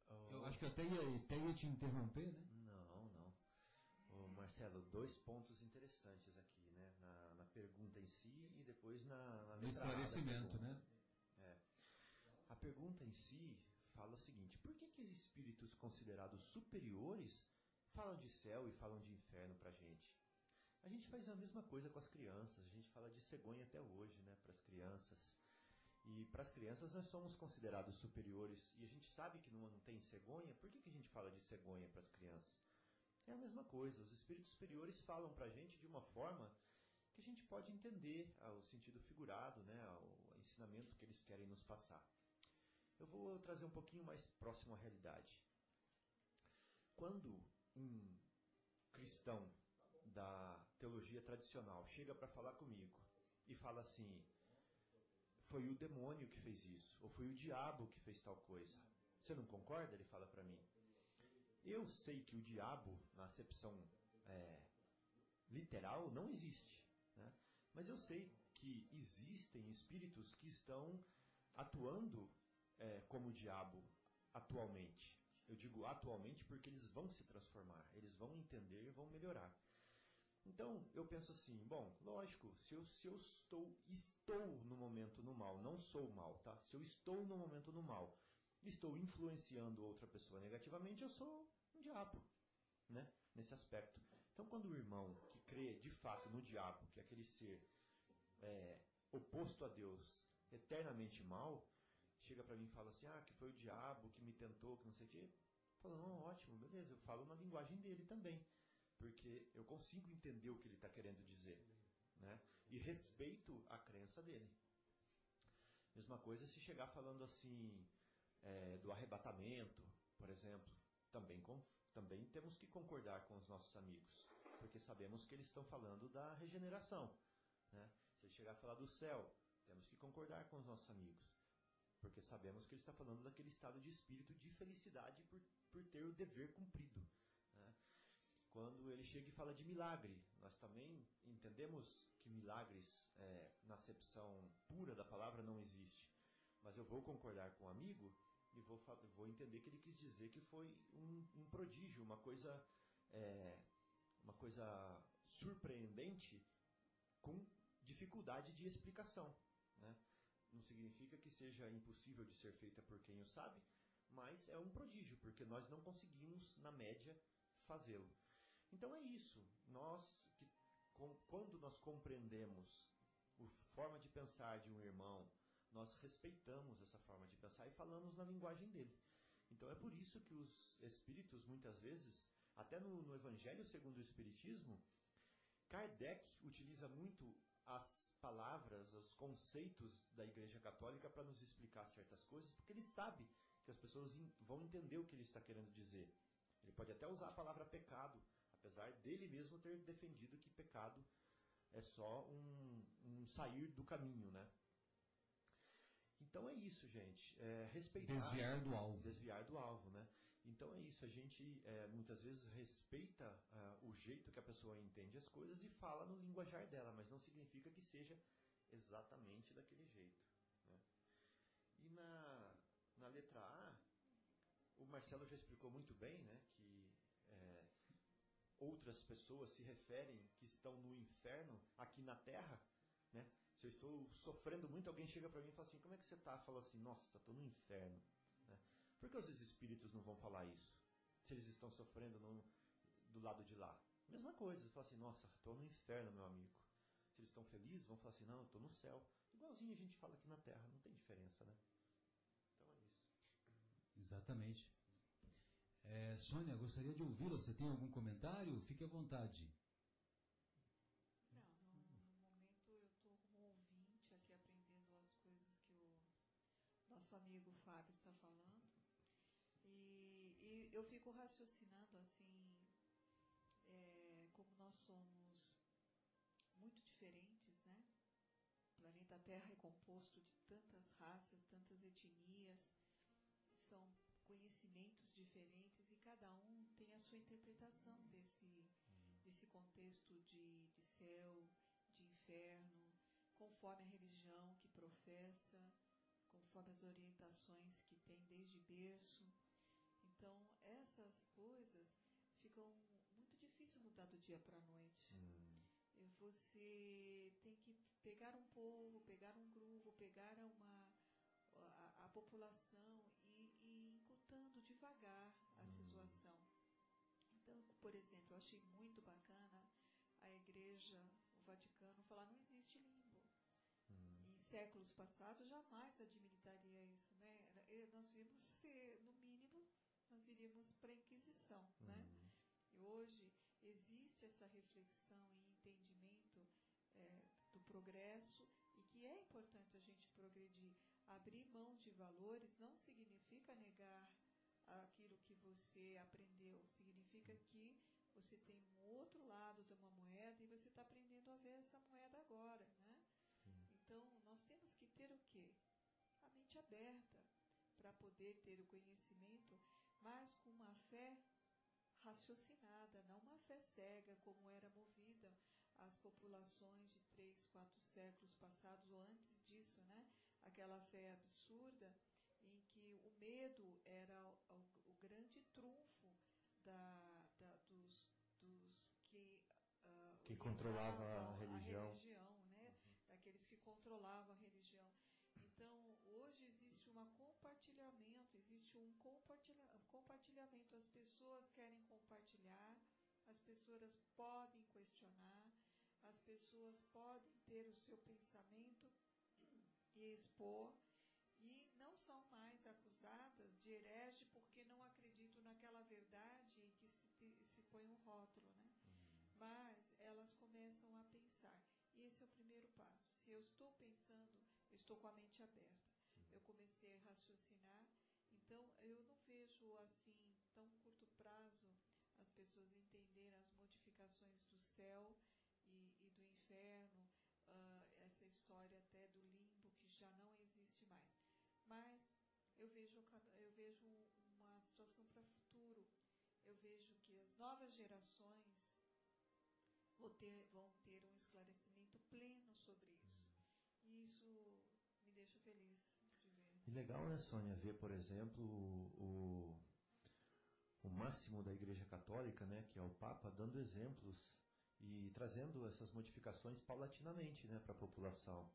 Oh. Eu acho que até ia, até ia te interromper, né? Não, não. Oh, Marcelo, dois pontos interessantes aqui, né? Na, na pergunta em si e depois na, na no esclarecimento, né? A pergunta em si fala o seguinte: por que, que espíritos considerados superiores falam de céu e falam de inferno pra gente? A gente faz a mesma coisa com as crianças, a gente fala de cegonha até hoje, né, para as crianças. E para as crianças nós somos considerados superiores e a gente sabe que não, tem cegonha, por que, que a gente fala de cegonha para as crianças? É a mesma coisa, os espíritos superiores falam para a gente de uma forma que a gente pode entender ah, o sentido figurado, né, o ensinamento que eles querem nos passar. Eu vou trazer um pouquinho mais próximo à realidade. Quando um cristão da teologia tradicional chega para falar comigo e fala assim: foi o demônio que fez isso, ou foi o diabo que fez tal coisa. Você não concorda? Ele fala para mim. Eu sei que o diabo, na acepção é, literal, não existe. Né? Mas eu sei que existem espíritos que estão atuando é, como o diabo atualmente. Eu digo atualmente porque eles vão se transformar, eles vão entender e vão melhorar. Então, eu penso assim, bom, lógico, se eu, se eu estou, estou no momento no mal, não sou mal, tá? Se eu estou no momento no mal, estou influenciando outra pessoa negativamente, eu sou um diabo, né? Nesse aspecto. Então, quando o irmão que crê de fato no diabo, que é aquele ser é, oposto a Deus, eternamente mal, chega para mim e fala assim, ah, que foi o diabo que me tentou, que não sei o quê, falo, não, ótimo, beleza, eu falo na linguagem dele também, porque eu consigo entender o que ele está querendo dizer, né? E respeito a crença dele. Mesma coisa se chegar falando assim é, do arrebatamento, por exemplo, também, também temos que concordar com os nossos amigos, porque sabemos que eles estão falando da regeneração. Né? Se ele chegar a falar do céu, temos que concordar com os nossos amigos, porque sabemos que ele está falando daquele estado de espírito de felicidade por, por ter o dever cumprido. Quando ele chega e fala de milagre, nós também entendemos que milagres, é, na acepção pura da palavra, não existe. Mas eu vou concordar com o amigo e vou, vou entender que ele quis dizer que foi um, um prodígio, uma coisa, é, uma coisa surpreendente com dificuldade de explicação. Né? Não significa que seja impossível de ser feita por quem o sabe, mas é um prodígio, porque nós não conseguimos, na média, fazê-lo. Então é isso. Nós, que, com, quando nós compreendemos a forma de pensar de um irmão, nós respeitamos essa forma de pensar e falamos na linguagem dele. Então é por isso que os espíritos, muitas vezes, até no, no Evangelho segundo o Espiritismo, Kardec utiliza muito as palavras, os conceitos da Igreja Católica para nos explicar certas coisas, porque ele sabe que as pessoas vão entender o que ele está querendo dizer. Ele pode até usar a palavra pecado, apesar dele mesmo ter defendido que pecado é só um, um sair do caminho, né? Então é isso, gente. É, respeitar. Desviar do alvo. Desviar do alvo, né? Então é isso. A gente é, muitas vezes respeita uh, o jeito que a pessoa entende as coisas e fala no linguajar dela, mas não significa que seja exatamente daquele jeito. Né? E na, na letra A, o Marcelo já explicou muito bem, né? Que outras pessoas se referem que estão no inferno aqui na Terra, né? Se eu estou sofrendo muito, alguém chega para mim e fala assim: Como é que você está? Fala assim: Nossa, estou no inferno. Né? Por que os espíritos não vão falar isso? Se eles estão sofrendo no, do lado de lá. Mesma coisa, fala assim: Nossa, estou no inferno, meu amigo. Se eles estão felizes, vão falar assim: Não, estou no céu. Igualzinho a gente fala aqui na Terra, não tem diferença, né? Então é isso. Exatamente. É, Sônia, gostaria de ouvi-la. Você tem algum comentário? Fique à vontade. nosso amigo Fábio está falando. E, e eu fico raciocinando assim, é, como nós somos muito diferentes, né? O planeta Terra é composto de tantas raças, tantas etnias, são conhecimentos diferentes e cada um tem a sua interpretação desse, desse contexto de, de céu, de inferno, conforme a religião que professa conforme as orientações que tem desde berço. Então, essas coisas ficam muito difícil mudar do dia para a noite. Hum. Você tem que pegar um povo, pegar um grupo, pegar uma, a, a população devagar a hum. situação. Então, por exemplo, eu achei muito bacana a igreja, o Vaticano, falar não existe limbo séculos passados jamais admitiria isso, né? Nós íamos ser, no mínimo, nós iríamos para a Inquisição, né? uhum. né? E hoje existe essa reflexão e entendimento é, do progresso e que é importante a gente progredir. Abrir mão de valores não significa negar aquilo que você aprendeu, significa que você tem um outro lado de uma moeda e você está aprendendo a ver essa moeda agora, né? Então, nós temos que ter o quê? A mente aberta para poder ter o conhecimento, mas com uma fé raciocinada, não uma fé cega como era movida as populações de três, quatro séculos passados ou antes disso, né? Aquela fé absurda em que o medo era o, o, o grande trunfo da, da, dos, dos que, uh, que controlava a religião. A religião aqueles que controlavam a religião. Então, hoje existe um compartilhamento, existe um compartilhamento. As pessoas querem compartilhar, as pessoas podem questionar, as pessoas podem ter o seu pensamento e expor. Se eu estou pensando, eu estou com a mente aberta. Eu comecei a raciocinar. Então, eu não vejo assim, tão curto prazo, as pessoas entenderem as modificações do céu e, e do inferno, uh, essa história até do limbo que já não existe mais. Mas eu vejo, eu vejo uma situação para o futuro. Eu vejo que as novas gerações vão ter, vão ter um esclarecimento pleno sobre isso. E me deixa feliz de ver. E legal, né, Sônia, ver, por exemplo, o, o máximo da Igreja Católica, né, que é o Papa, dando exemplos e trazendo essas modificações paulatinamente né, para a população.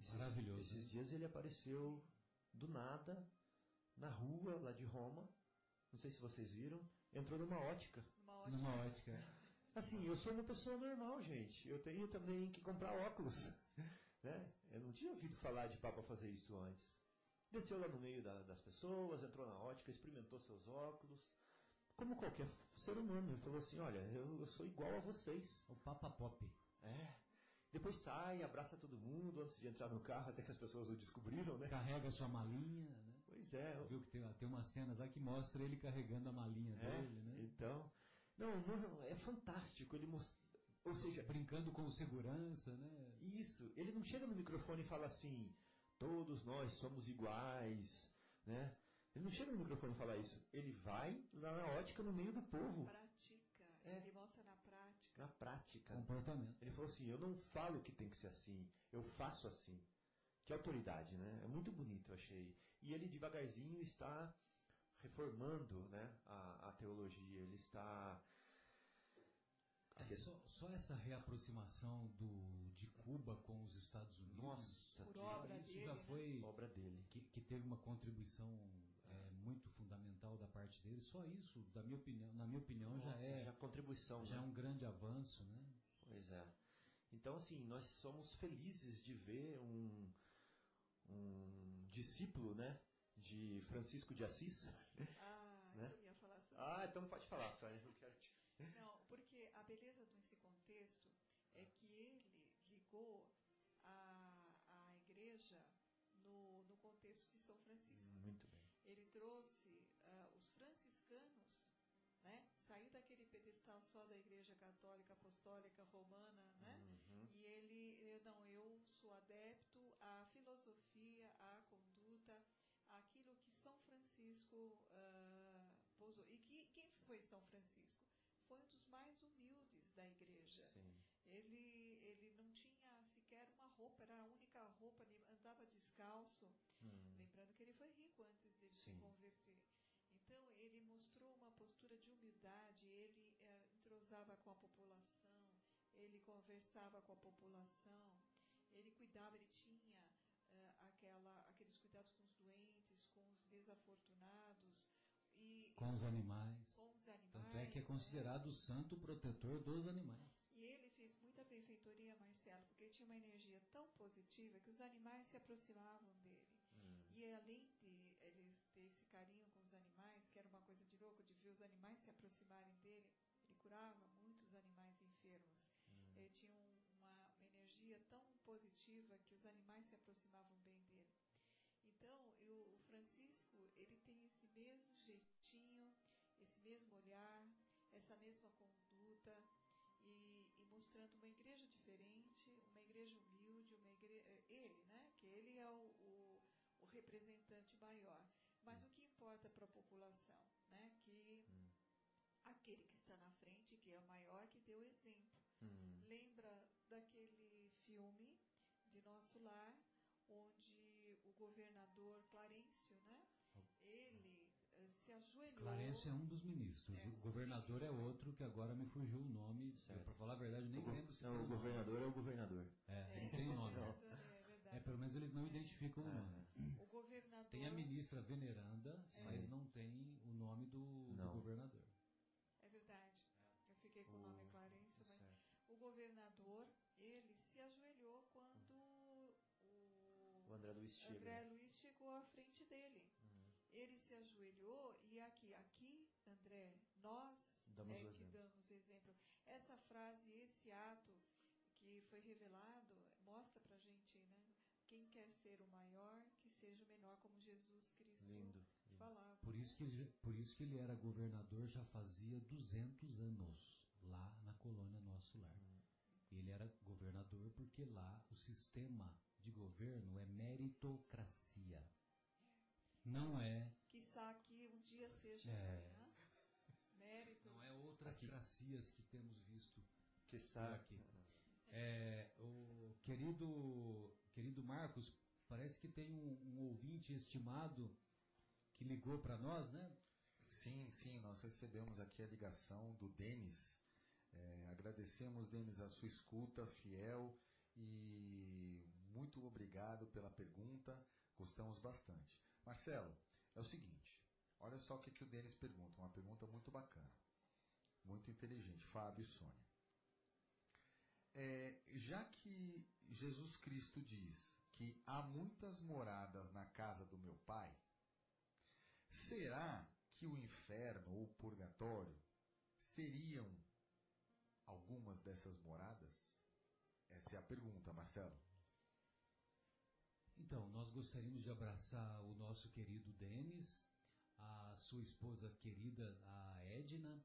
Esses, Maravilhoso. Esses dias ele apareceu do nada na rua lá de Roma. Não sei se vocês viram. Entrou numa ótica. Numa ótica. Numa ótica. Assim, eu sou uma pessoa normal, gente. Eu tenho também que comprar óculos. né? Eu não tinha ouvido falar de Papa fazer isso antes. Desceu lá no meio da, das pessoas, entrou na ótica, experimentou seus óculos como qualquer ser humano. Ele falou assim: Olha, eu, eu sou igual a vocês. O Papa Pop. É. Depois sai, abraça todo mundo antes de entrar no carro, até que as pessoas o descobriram, né? Carrega sua malinha, né? Pois é. Você viu que tem, tem umas cenas lá que mostra ele carregando a malinha é, dele, né? Então. Não, não, é fantástico. Ele most... Ou seja. Brincando com segurança, né? Isso. Ele não chega no microfone e fala assim: todos nós somos iguais, né? Ele não chega no microfone e fala isso. Ele vai lá na ótica no meio do povo. Pratica. É. Ele mostra na prática. Na prática. Comportamento. Ele falou assim: eu não falo que tem que ser assim, eu faço assim. Que autoridade, né? É muito bonito, eu achei. E ele devagarzinho está reformando né, a, a teologia. Ele está. É, só, só, essa reaproximação do, de Cuba com os Estados Unidos. Nossa, Por obra isso dele, já né? foi obra dele. Que, que teve uma contribuição é, muito fundamental da parte dele. Só isso, da minha opinião, na minha opinião, Nossa, já é já contribuição, já né? é um grande avanço, né? Pois é. Então, assim, nós somos felizes de ver um, um discípulo, né, de Francisco de Assis. Ah, Né? eu ia falar sobre Ah, isso. então pode falar, Sônia, eu quero te... Não, porque a beleza desse contexto é que ele ligou a, a igreja no, no contexto de São Francisco. Muito bem. Ele trouxe ah, os franciscanos, né? Saiu daquele pedestal só da Igreja Católica Apostólica Romana, né? Uhum. E ele, eu, não, eu sou adepto à filosofia, à conduta, àquilo que São Francisco posou. E que, quem foi São Francisco? Um dos mais humildes da igreja. Sim. Ele, ele não tinha sequer uma roupa, era a única roupa, andava descalço. Hum. Lembrando que ele foi rico antes dele se Sim. converter. Então, ele mostrou uma postura de humildade, ele eh, entrosava com a população, ele conversava com a população, ele cuidava, ele tinha eh, aquela, aqueles cuidados com os doentes, com os desafortunados e Com os animais. com os animais. Tanto é que é considerado o santo protetor dos animais. E ele fez muita benfeitoria, Marcelo, porque ele tinha uma energia tão positiva que os animais se aproximavam dele. Hum. E além de ele ter esse carinho com os animais, que era uma coisa de louco, de ver os animais se aproximarem dele, ele curava muitos animais enfermos. Hum. Ele tinha um- uma, uma energia tão positiva que os animais se aproximavam bem dele. Então, eu- o Francisco, ele tem esse mesmo jeitinho, esse mesmo olhar, essa mesma conduta, e, e mostrando uma igreja diferente, uma igreja humilde, uma igreja, ele, né? Que ele é o, o, o representante maior. Mas o que importa para a população, né? Que Hum. aquele que está na frente, que é o maior, que deu exemplo. Hum. Lembra daquele filme de Nosso Lar, onde o governador eh, se ajoelhou. Clarencio é um dos ministros. É, o governador é outro, que agora me fugiu o nome. Para falar a verdade, eu nem O lembro se Não, o o nome. governador é o governador. É, não tem nome. Não. É verdade. É, pelo menos eles não identificam o nome. O governador. Tem a ministra veneranda, mas não tem o nome do, do Não. governador. É verdade. Eu fiquei com o nome Clarencio, mas Certo. o governador, ele se ajoelhou quando o O André Luiz. André? Luiz chegou à frente dele. Ele se ajoelhou e aqui, aqui, André, nós Damos é que exemplo. damos exemplo. Essa frase, esse ato que foi revelado, mostra pra gente, né? Quem quer ser o maior, que seja o menor, como Jesus Cristo Lindo. lindo. falava. Por isso, que ele, por isso que ele era governador já fazia 200 anos, lá na colônia Nosso Lar. Ele era governador porque lá o sistema de governo é meritocracia. Não é, Quiçá que um dia seja É. assim, né? Mérito. não é outras Aqui. cracias que temos visto Que aqui. É, o querido, querido Marcos, parece que tem um, um ouvinte estimado que ligou para nós, né? Sim, sim, nós recebemos aqui a ligação do Denis. É, agradecemos, Denis, a sua escuta fiel e muito obrigado pela pergunta. Gostamos bastante. Marcelo, é o seguinte: olha só o que, que o Denis pergunta, uma pergunta muito bacana, muito inteligente. Fábio e Sônia. É, já que Jesus Cristo diz que há muitas moradas na casa do meu Pai, Será que o inferno ou o purgatório seriam algumas dessas moradas? Essa é a pergunta, Marcelo. Então, nós gostaríamos de abraçar o nosso querido Denis, a sua esposa querida, a Edna,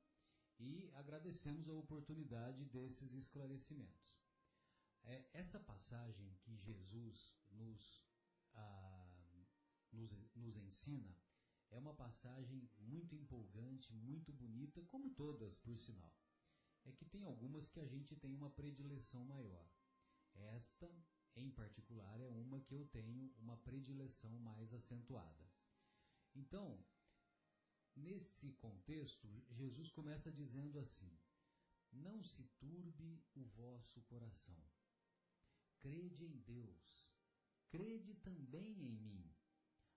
e agradecemos a oportunidade desses esclarecimentos. É, essa passagem que Jesus nos, ah, nos, nos ensina é uma passagem muito empolgante, muito bonita, como todas, por sinal. É que tem algumas que a gente tem uma predileção maior. Esta, em particular, é uma que eu tenho uma predileção mais acentuada. Então, nesse contexto, Jesus começa dizendo assim: Não se turbe o vosso coração. Crede em Deus, crede também em mim.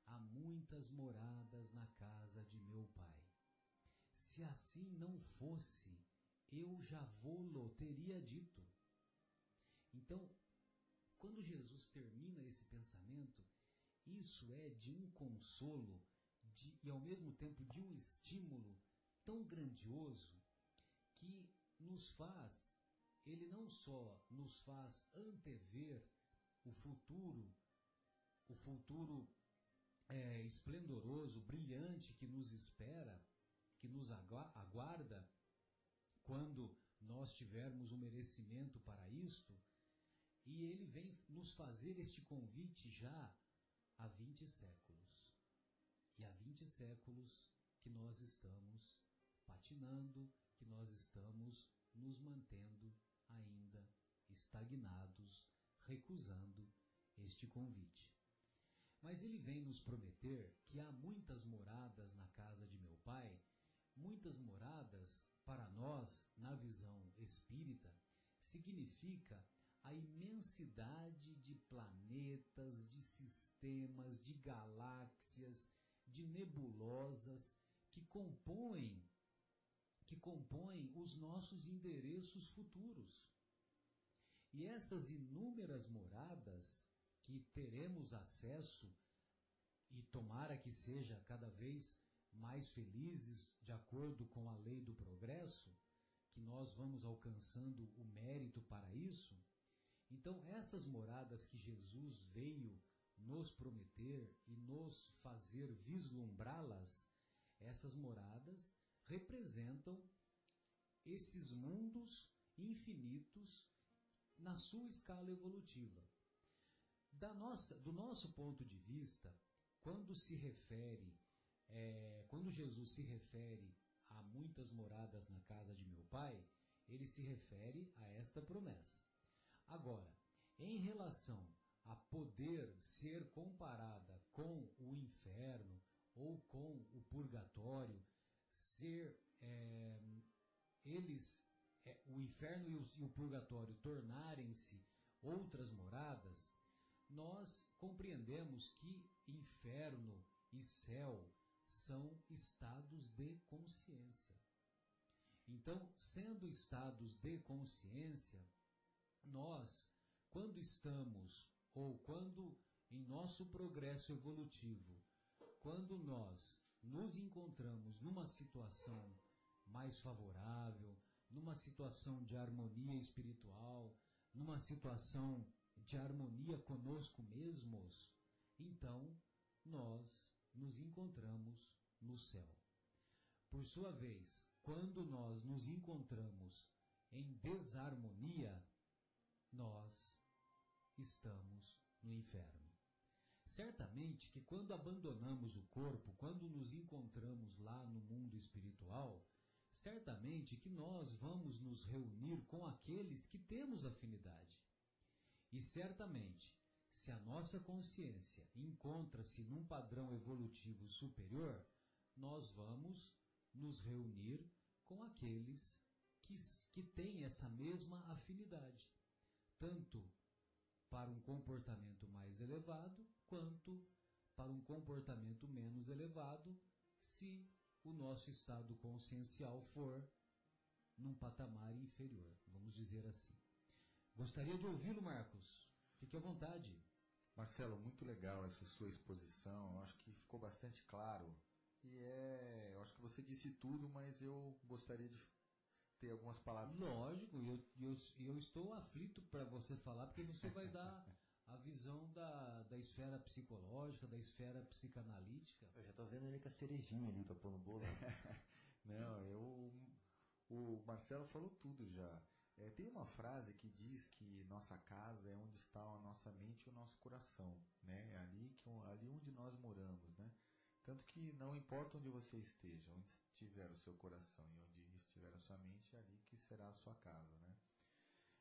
Há muitas moradas na casa de meu pai. Se assim não fosse, eu já vou-lo teria dito. Então, quando Jesus termina esse pensamento, isso é de um consolo de, e ao mesmo tempo de um estímulo tão grandioso que nos faz, ele não só nos faz antever o futuro, o futuro é, esplendoroso, brilhante que nos espera, que nos agua- aguarda quando nós tivermos o merecimento para isto, e ele vem nos fazer este convite já há 20 séculos. E há 20 séculos que nós estamos patinando, que nós estamos nos mantendo ainda estagnados, recusando este convite. Mas ele vem nos prometer que há muitas moradas na casa de meu pai, muitas moradas para nós, na visão espírita, significa a imensidade de planetas, de sistemas, de galáxias, de nebulosas que compõem que compõem os nossos endereços futuros. E essas inúmeras moradas que teremos acesso e tomara que seja cada vez mais felizes de acordo com a lei do progresso, que nós vamos alcançando o mérito para isso. Então, essas moradas que Jesus veio nos prometer e nos fazer vislumbrá-las, essas moradas representam esses mundos infinitos na sua escala evolutiva. Da nossa, do nosso ponto de vista, quando se refere, é, quando Jesus se refere a muitas moradas na casa de meu pai, ele se refere a esta promessa. Agora, em relação a poder ser comparada com o inferno ou com o purgatório, ser é, eles, é, o inferno e o, e o purgatório tornarem-se outras moradas, nós compreendemos que inferno e céu são estados de consciência. Então, sendo estados de consciência, nós, quando estamos ou quando em nosso progresso evolutivo quando nós nos encontramos numa situação mais favorável, numa situação de harmonia espiritual, numa situação de harmonia conosco mesmos, então nós nos encontramos no céu. Por sua vez, quando nós nos encontramos em desarmonia, nós estamos no inferno. Certamente que quando abandonamos o corpo, quando nos encontramos lá no mundo espiritual, certamente que nós vamos nos reunir com aqueles que temos afinidade. E certamente, se a nossa consciência encontra-se num padrão evolutivo superior, nós vamos nos reunir com aqueles que, que têm essa mesma afinidade, tanto para um comportamento mais elevado, quanto para um comportamento menos elevado, se o nosso estado consciencial for num patamar inferior, vamos dizer assim. Gostaria de ouvi-lo, Marcos. Fique à vontade. Marcelo, muito legal essa sua exposição. Eu acho que ficou bastante claro. E é, eu acho que você disse tudo, mas eu gostaria de ter algumas palavras. Lógico, e eu, eu, eu estou aflito para você falar, porque você vai dar a visão da, da esfera psicológica, da esfera psicanalítica. Eu já tô vendo ele com a cerejinha ali pra pôr no bolo. Não, eu, o Marcelo falou tudo já. É, tem uma frase que diz que nossa casa é onde está a nossa mente e o nosso coração, né? É ali, que, ali onde nós moramos, né? Tanto que não importa onde você esteja, onde estiver o seu coração e onde estiver sua mente, é ali que será a sua casa, né?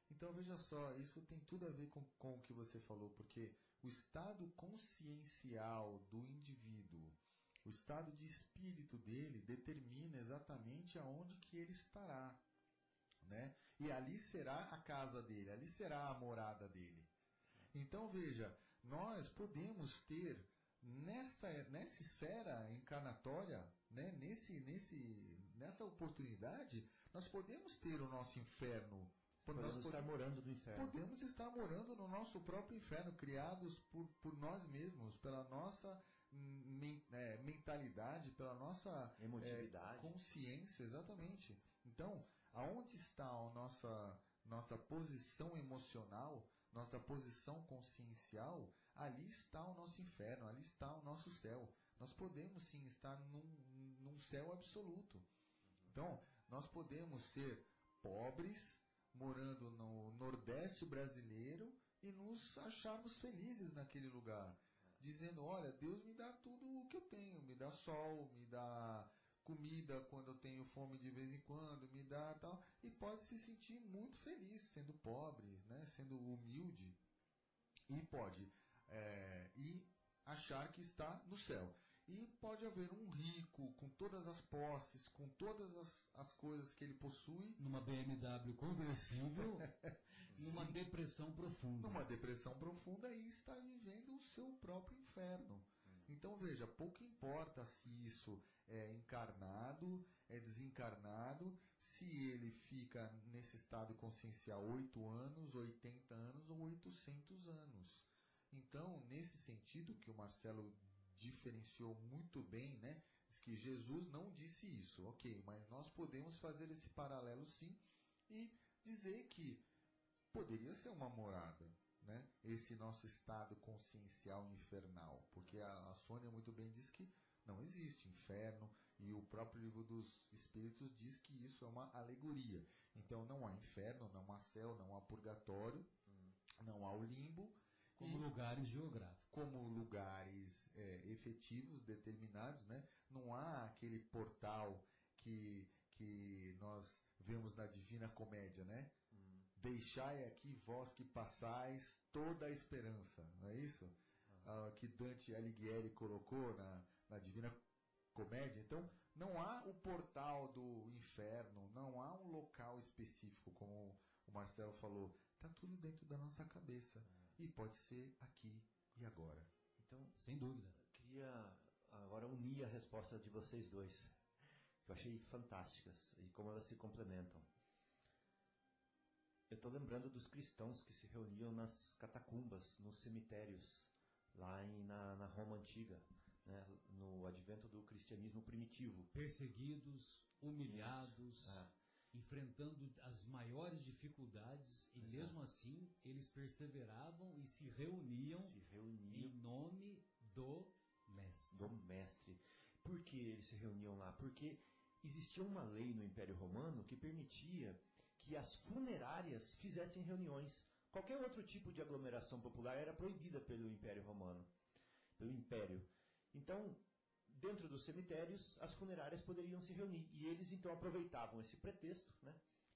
Então veja só, isso tem tudo a ver com, com o que você falou, porque o estado consciencial do indivíduo, o estado de espírito dele determina exatamente aonde que ele estará, né? E ali será a casa dele, ali será a morada dele. Então veja, nós podemos ter nessa, nessa esfera encarnatória, né, nesse, nesse, nessa oportunidade, nós podemos ter o nosso inferno. Podemos nós estar morando no inferno. Podemos estar morando no nosso próprio inferno, criados por, por nós mesmos, pela nossa men, é, mentalidade, pela nossa Emotividade. é, consciência, exatamente. Então, aonde está a nossa, nossa posição emocional, nossa posição consciencial, ali está o nosso inferno, ali está o nosso céu. Nós podemos sim estar num, num céu absoluto. Então, nós podemos ser pobres, morando no Nordeste brasileiro e nos acharmos felizes naquele lugar. Dizendo, olha, Deus me dá tudo o que eu tenho, me dá sol, me dá comida quando eu tenho fome de vez em quando, me dá tal, e pode se sentir muito feliz sendo pobre, né, sendo humilde, e pode é, e achar que está no céu. E pode haver um rico com todas as posses, com todas as, as coisas que ele possui. Numa BMW conversível, numa Sim. depressão profunda. Numa depressão profunda e está vivendo o seu próprio inferno. Então veja, pouco importa se isso é encarnado, é desencarnado, se ele fica nesse estado consciencial 8 anos, 80 anos ou 800 anos. Então, nesse sentido que o Marcelo diferenciou muito bem, né? Diz que Jesus não disse isso, ok, mas nós podemos fazer esse paralelo sim e dizer que poderia ser uma morada, né? Esse nosso estado consciencial infernal, porque a, a Sônia muito bem diz que não existe inferno e o próprio livro dos Espíritos diz que isso é uma alegoria. Então não há inferno, não há céu, não há purgatório, não há o limbo Como e- lugares geográficos. como lugares é, efetivos, determinados, né? Não há aquele portal que, que nós vemos na Divina Comédia, né? Deixai aqui vós que passais toda a esperança, não é isso? Ah, que Dante Alighieri colocou na, na Divina Comédia. Então, não há o portal do inferno, não há um local específico, como o Marcelo falou. Está tudo dentro da nossa cabeça. E pode ser aqui e agora. Então, Sem dúvida. eu queria agora unir a resposta de vocês dois, que eu achei fantásticas e como elas se complementam. Eu estou lembrando dos cristãos que se reuniam nas catacumbas, nos cemitérios, lá em, na, na Roma Antiga, né, no advento do cristianismo primitivo. Perseguidos, humilhados, Ah, enfrentando as maiores dificuldades e Exato. mesmo assim eles perseveravam e se reuniam se reuniam em nome do mestre. do mestre. Por que eles se reuniam lá? Porque existia uma lei no Império Romano que permitia que as funerárias fizessem reuniões. Qualquer outro tipo de aglomeração popular era proibida pelo Império Romano, pelo Império. Então, dentro dos cemitérios, as funerárias poderiam se reunir. E eles então aproveitavam esse pretexto, né?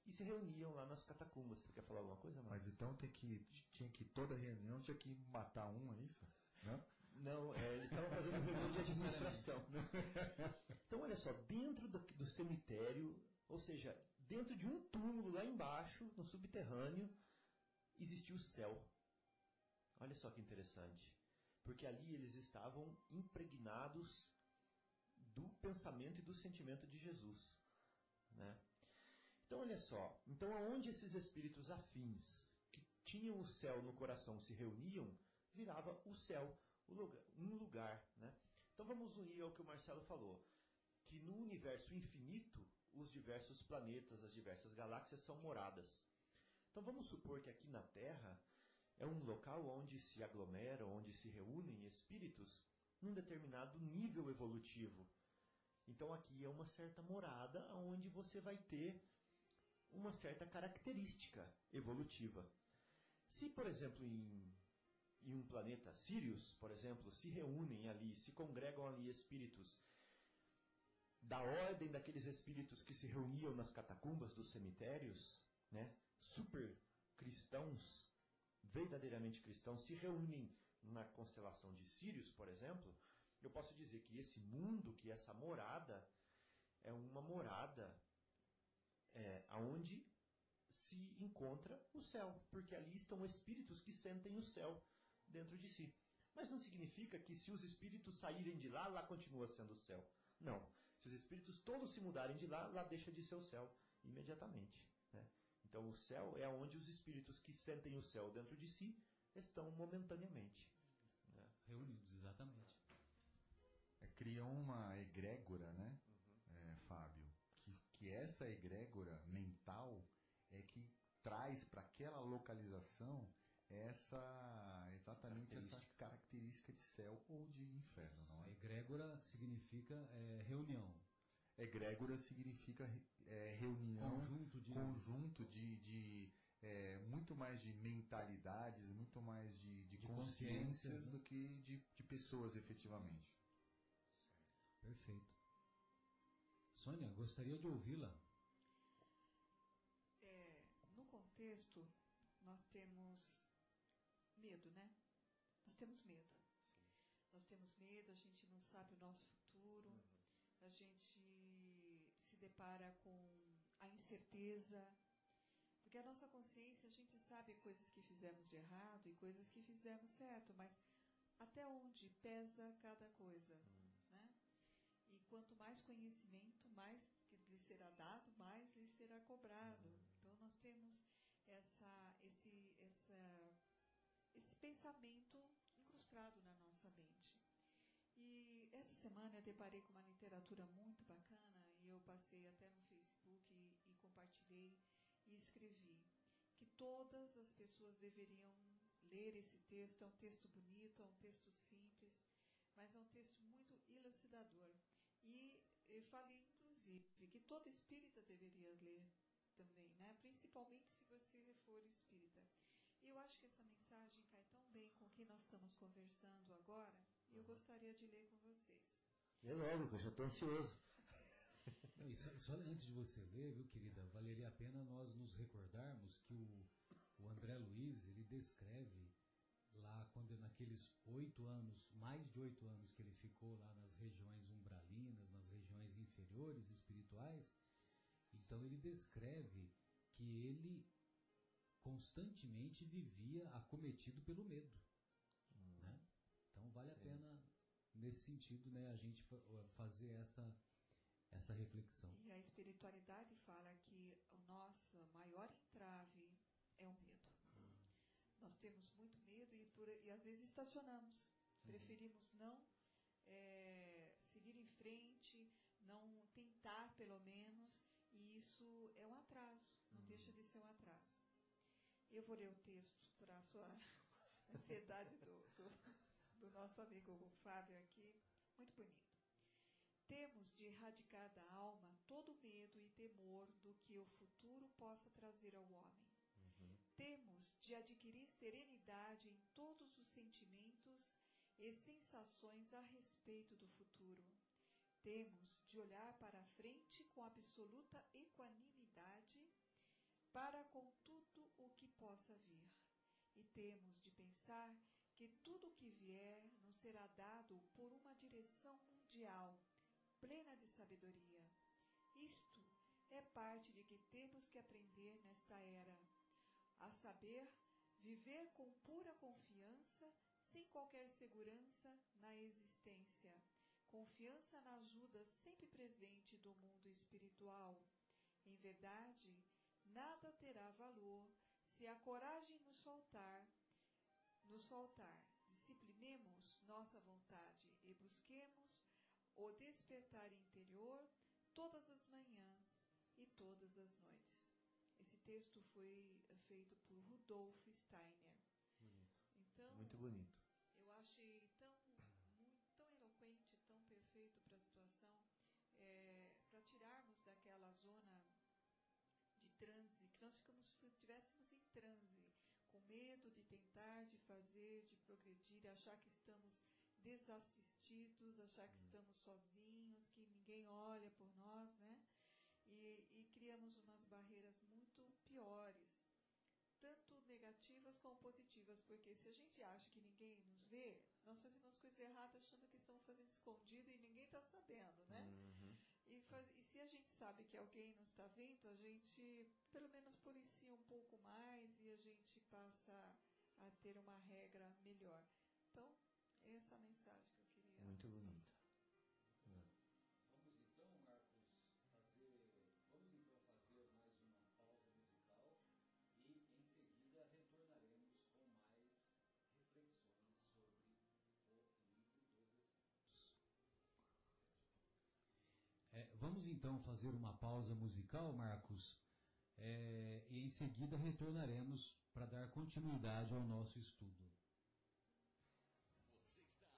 E se reuniam lá nas catacumbas. Você quer falar alguma coisa, Marcos? Mas então tem que, tinha que toda reunião tinha que matar um, é isso? Não? Não, é, eles estavam fazendo reunião de administração. Então, olha só, dentro do, do cemitério, ou seja, dentro de um túmulo lá embaixo, no subterrâneo, existia o céu. Olha só que interessante. Porque ali eles estavam impregnados do pensamento e do sentimento de Jesus. Né? Então, olha só. Então, aonde esses espíritos afins, que tinham o céu no coração, se reuniam, virava o céu um lugar. Né? Então, vamos unir ao que o Marcelo falou. Que no universo infinito, os diversos planetas, as diversas galáxias são moradas. Então, vamos supor que aqui na Terra é um local onde se aglomeram, onde se reúnem espíritos num determinado nível evolutivo. Então aqui é uma certa morada onde você vai ter uma certa característica evolutiva. Se, por exemplo, em, em um planeta Sirius, por exemplo, se reúnem ali, se congregam ali espíritos da ordem daqueles espíritos que se reuniam nas catacumbas dos cemitérios, né, super cristãos, verdadeiramente cristãos, se reúnem na constelação de Sirius, por exemplo, eu posso dizer que esse mundo, que essa morada, é uma morada é, aonde se encontra o céu, porque ali estão espíritos que sentem o céu dentro de si. Mas não significa que se os espíritos saírem de lá, lá continua sendo o céu. Não. Se os espíritos todos se mudarem de lá, lá deixa de ser o céu imediatamente. Né? Então o céu é onde os espíritos que sentem o céu dentro de si estão momentaneamente. né? Reunidos, exatamente. Criam uma egrégora, né, é, Fábio? Que, que essa egrégora mental é que traz para aquela localização essa exatamente essa característica de céu ou de inferno, não A é? egrégora significa é, reunião, Egrégora significa é, reunião, conjunto de conjunto de, de é, muito mais de mentalidades, muito mais de, de, De consciências consciências, né? do que de, de pessoas efetivamente. Perfeito. Sônia, gostaria de ouvi-la. É, no contexto, nós temos medo, né? Nós temos medo. Nós temos medo, a gente não sabe o nosso futuro, a gente se depara com a incerteza, porque a nossa consciência, a gente sabe coisas que fizemos de errado e coisas que fizemos certo, mas até onde pesa cada coisa, né? Quanto mais conhecimento, mais lhe será dado, mais lhe será cobrado. Então nós temos essa, esse, essa, esse pensamento incrustado na nossa mente. E essa semana eu deparei com uma literatura muito bacana e eu passei até no Facebook e, e compartilhei e escrevi que todas as pessoas deveriam ler esse texto. É um texto bonito, é um texto simples, mas é um texto muito elucidador. E eu falei, inclusive, que todo espírita deveria ler também, né? principalmente se você for espírita. E eu acho que essa mensagem cai tão bem com o que nós estamos conversando agora, e eu gostaria de ler com vocês. É logo, que eu já estou ansioso. Não, e só, só antes de você ler, viu, querida, valeria a pena nós nos recordarmos que o, o André Luiz, ele descreve lá, quando naqueles oito anos, mais de oito anos que ele ficou lá nas regiões nas regiões inferiores espirituais, então ele descreve que ele constantemente vivia acometido pelo medo. Né? Então vale a Sim. pena, nesse sentido, né, a gente fa- fazer essa, essa reflexão. E a espiritualidade fala que a nossa maior entrave é o medo. Nós temos muito medo e, por- e às vezes estacionamos. Preferimos não é, frente, não tentar pelo menos, e isso é um atraso, não Hum. deixa de ser um atraso. Eu vou ler o texto para a sua ansiedade do, do, do nosso amigo Fábio aqui, muito bonito. Temos de erradicar da alma todo medo e temor do que o futuro possa trazer ao homem. Uhum. Temos de adquirir serenidade em todos os sentimentos e sensações a respeito do futuro. Temos de olhar para a frente com absoluta equanimidade para com tudo o que possa vir. E temos de pensar que tudo o que vier nos será dado por uma direção mundial, plena de sabedoria. Isto é parte de que temos que aprender nesta era, a saber, viver com pura confiança, sem qualquer segurança na existência, confiança na ajuda sempre presente do mundo espiritual. Em verdade, nada terá valor se a coragem nos faltar, nos faltar. Disciplinemos nossa vontade e busquemos o despertar interior todas as manhãs e todas as noites. Esse texto foi feito por Rudolf Steiner. Bonito. Então, Muito bonito. eu achei tão, muito, tão eloquente, tão perfeito para a situação, para tirarmos daquela zona de transe, que nós ficamos, estivéssemos em transe, com medo de tentar, de fazer, de progredir, achar que estamos desassistidos, achar que estamos sozinhos, que ninguém olha por nós, né? E, e criamos umas barreiras muito piores, tanto negativas como positivas, porque se a gente acha que ninguém nos vê, nós fazemos coisas erradas achando que estamos fazendo escondido e ninguém está sabendo, né? Uhum. E, faz- e se a gente sabe que alguém nos está vendo, a gente pelo menos policia um pouco mais e a gente passa a ter uma regra melhor. Então, essa é a mensagem que eu queria. Muito bonito. Vamos então, Marcos, fazer. Vamos então fazer mais uma pausa musical e em seguida retornaremos com mais reflexões sobre o livro dos Espíritos. É, vamos então fazer uma pausa musical, Marcos, é, e em seguida retornaremos para dar continuidade ao nosso estudo.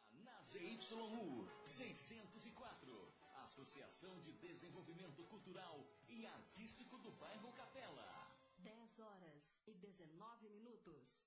Você está na ZYU 604, Associação de Desenvolvimento Cultural e Artístico do Bairro Capela. 10 horas e 19 minutos.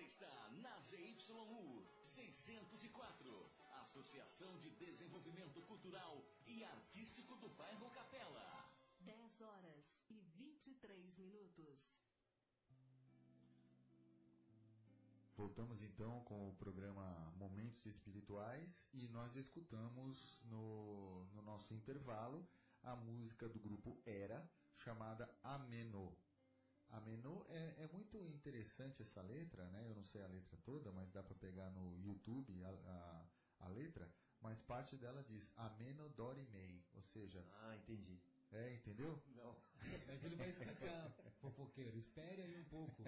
Está na ZYU 604, Associação de Desenvolvimento Cultural e Artístico do Bairro Capela. 10 horas e 23 minutos. Voltamos então com o programa Momentos Espirituais e nós escutamos no, no nosso intervalo a música do grupo Era, chamada Ameno. Ameno é, é muito interessante essa letra, né? Eu não sei a letra toda, mas dá para pegar no YouTube a, a, a, letra. Mas parte dela diz Ameno Dorimei, ou seja. Ah, entendi. É, entendeu? Não. Mas ele vai explicar, fofoqueiro. Espere aí um pouco,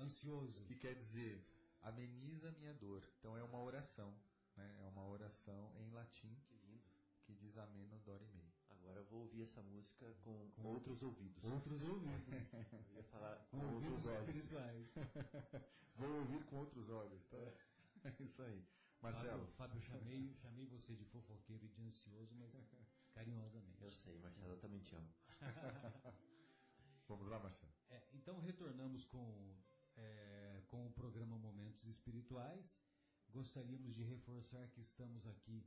ansioso. Que quer dizer ameniza minha dor. Então é uma oração, né? É uma oração em latim. Que lindo. Que diz ameno Dorimei. Agora eu vou ouvir essa música com, com outros ouvidos. Outros ouvidos. Eu ia falar com, com outros olhos. espirituais. vou ouvir com outros olhos, tá? É isso aí. Marcelo. Fábio, Fábio chamei, chamei você de fofoqueiro e de ansioso, mas carinhosamente. Eu sei, Marcelo, eu também te amo. Vamos lá, Marcelo. É, então retornamos com, é, com o programa Momentos Espirituais. Gostaríamos de reforçar que estamos aqui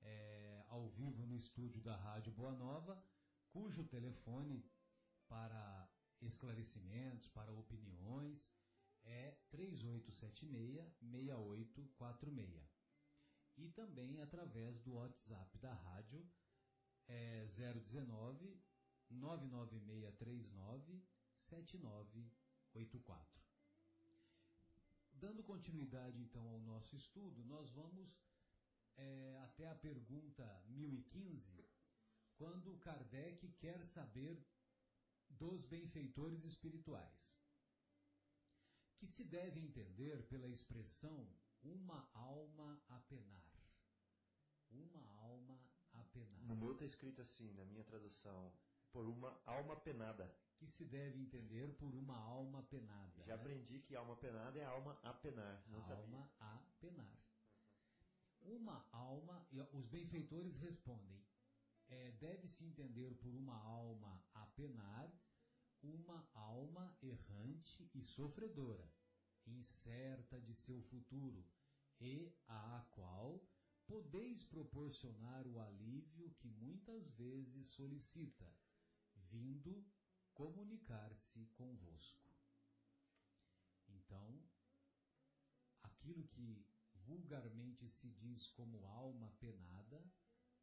é, ao vivo no estúdio da Rádio Boa Nova, cujo telefone para esclarecimentos, para opiniões, é 3876-6846. E também através do WhatsApp da rádio, é 019 99639 7984. Dando continuidade então ao nosso estudo, nós vamos é, até a pergunta 1015, quando Kardec quer saber dos benfeitores espirituais, que se deve entender pela expressão uma alma a penar. Uma alma a penar. No meu está escrito assim, na minha tradução, por uma alma penada. Que se deve entender por uma alma penada. Já né? aprendi que alma penada é alma a penar. Não alma sabia. a penar. Uma alma, os benfeitores respondem, é, deve-se entender por uma alma a penar, uma alma errante e sofredora, incerta de seu futuro, e à qual podeis proporcionar o alívio que muitas vezes solicita, vindo comunicar-se convosco. Então, aquilo que vulgarmente se diz como alma penada,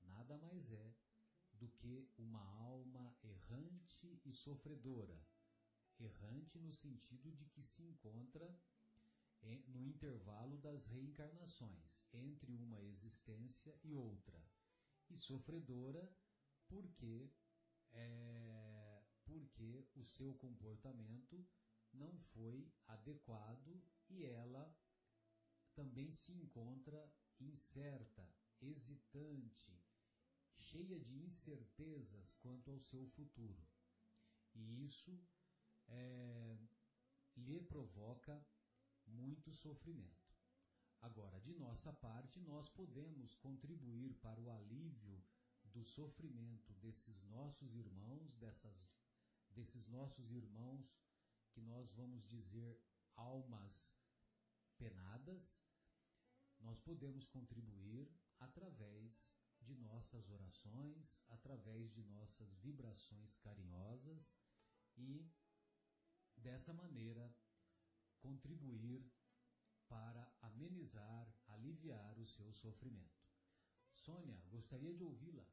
nada mais é do que uma alma errante e sofredora. Errante no sentido de que se encontra no intervalo das reencarnações, entre uma existência e outra. E sofredora porque, é, porque o seu comportamento não foi adequado e ela também se encontra incerta, hesitante, cheia de incertezas quanto ao seu futuro. E isso é, lhe provoca muito sofrimento. Agora, de nossa parte, nós podemos contribuir para o alívio do sofrimento desses nossos irmãos, dessas, desses nossos irmãos que nós vamos dizer almas penadas, nós podemos contribuir através de nossas orações, através de nossas vibrações carinhosas e dessa maneira contribuir para amenizar, aliviar o seu sofrimento. Sônia, gostaria de ouvi-la.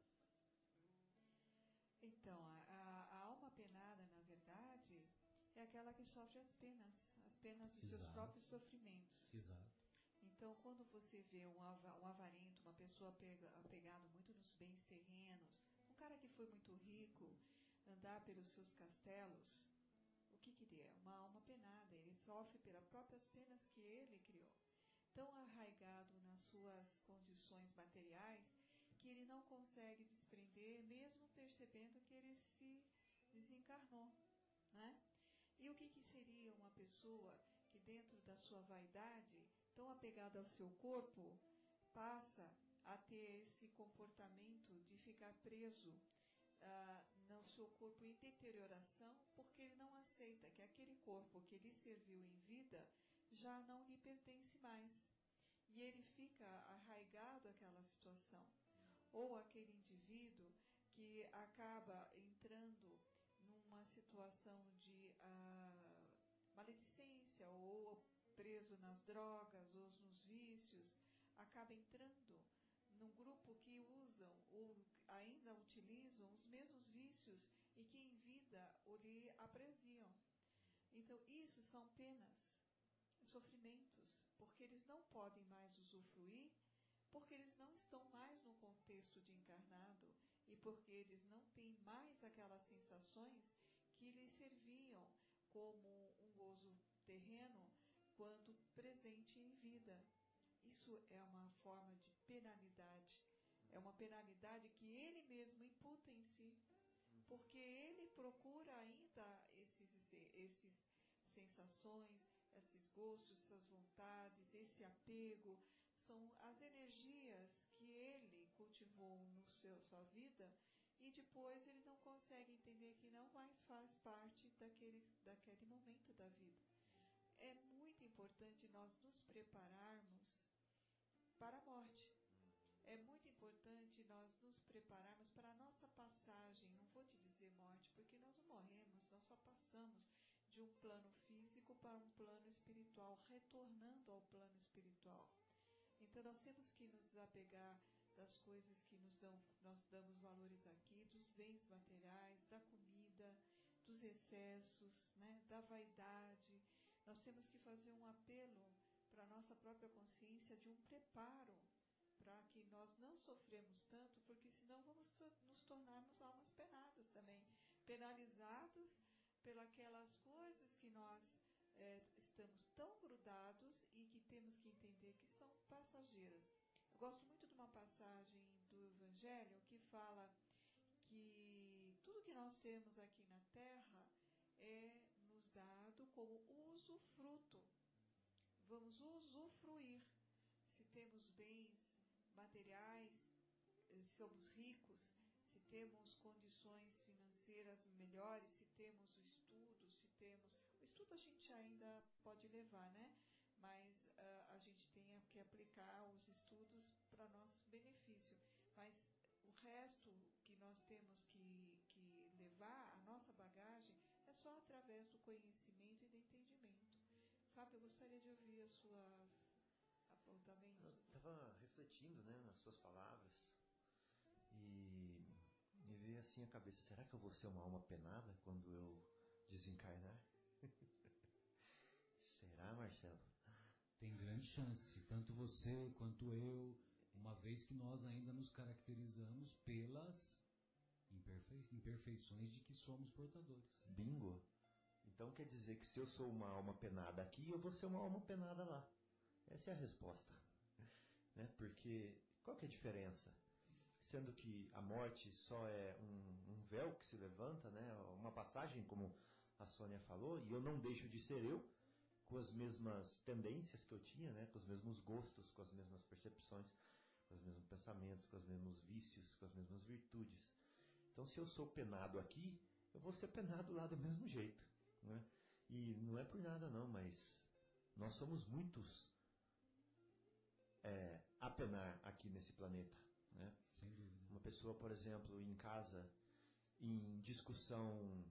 Então, a, a, alma penada, na verdade, é aquela que sofre as penas, as penas dos Exato. seus próprios sofrimentos. Exato. Então, quando você vê um, um avarento, uma pessoa pega, apegado muito nos bens terrenos, um cara que foi muito rico, andar pelos seus castelos, o que que ele é? Uma alma penada, ele sofre pelas próprias penas que ele criou. Tão arraigado nas suas condições materiais que ele não consegue desprender, mesmo percebendo que ele se desencarnou, né? E o que que seria uma pessoa que dentro da sua vaidade tão apegado ao seu corpo, passa a ter esse comportamento de ficar preso ah, no seu corpo em deterioração, porque ele não aceita que aquele corpo que lhe serviu em vida já não lhe pertence mais. E ele fica arraigado àquela situação. Ou aquele indivíduo que acaba entrando numa situação nas drogas ou nos vícios, acaba entrando num grupo que usam ou ainda utilizam os mesmos vícios e que em vida o lhe apreciam. Então, isso são penas, sofrimentos, porque eles não podem mais usufruir, porque eles não estão mais no contexto de encarnado e porque eles não têm mais aquelas sensações que lhes serviam como um gozo terreno quando presente em vida. Isso é uma forma de penalidade. É uma penalidade que ele mesmo imputa em si, porque ele procura ainda esses, esses sensações, esses gostos, essas vontades, esse apego, são as energias que ele cultivou no seu sua vida e depois ele não consegue entender que não mais faz parte daquele, importante nós nos prepararmos para a morte. É muito importante nós nos prepararmos para a nossa passagem. Não vou te dizer morte, porque nós não morremos, nós só passamos de um plano físico para um plano espiritual, retornando ao plano espiritual. Então nós temos que nos desapegar das coisas que nos dão, nós damos valores aqui, dos bens materiais, da comida, dos excessos, né, da vaidade. Nós temos que fazer um apelo para a nossa própria consciência de um preparo para que nós não sofremos tanto, porque senão vamos nos tornarmos almas penadas também, penalizadas pelas coisas que nós é, estamos tão grudados e que temos que entender que são passageiras. Eu gosto muito de uma passagem do Evangelho que fala que tudo que nós temos aqui na Terra como usufruto. Vamos usufruir. Se temos bens materiais, eh, somos ricos, se temos condições financeiras melhores, se temos o estudo, se temos. O estudo a gente ainda pode levar, né? Mas uh, a gente tem que aplicar os estudos para nosso benefício. Mas o resto que nós temos que, que levar, a nossa bagagem, é só através do conhecimento. Fábio, eu gostaria de ouvir as suas apontamentos. Eu estava refletindo né, nas suas palavras e me veio assim a cabeça, será que eu vou ser uma alma penada quando eu desencarnar? será, Marcelo? Tem grande chance, tanto você quanto eu, uma vez que nós ainda nos caracterizamos pelas imperfei imperfeições de que somos portadores. Bingo! Então quer dizer que se eu sou uma alma penada aqui, eu vou ser uma alma penada lá. Essa é a resposta. Né? Porque qual que é a diferença? Sendo que a morte só é um, um véu que se levanta, né? uma passagem, como a Sônia falou, e eu não deixo de ser eu, com as mesmas tendências que eu tinha, né? com os mesmos gostos, com as mesmas percepções, com os mesmos pensamentos, com os mesmos vícios, com as mesmas virtudes. Então, se eu sou penado aqui, eu vou ser penado lá do mesmo jeito. Né? E não é por nada, não, mas nós somos muitos é, apenar aqui nesse planeta. Né? Sem dúvida. Uma pessoa, por exemplo, em casa, em discussão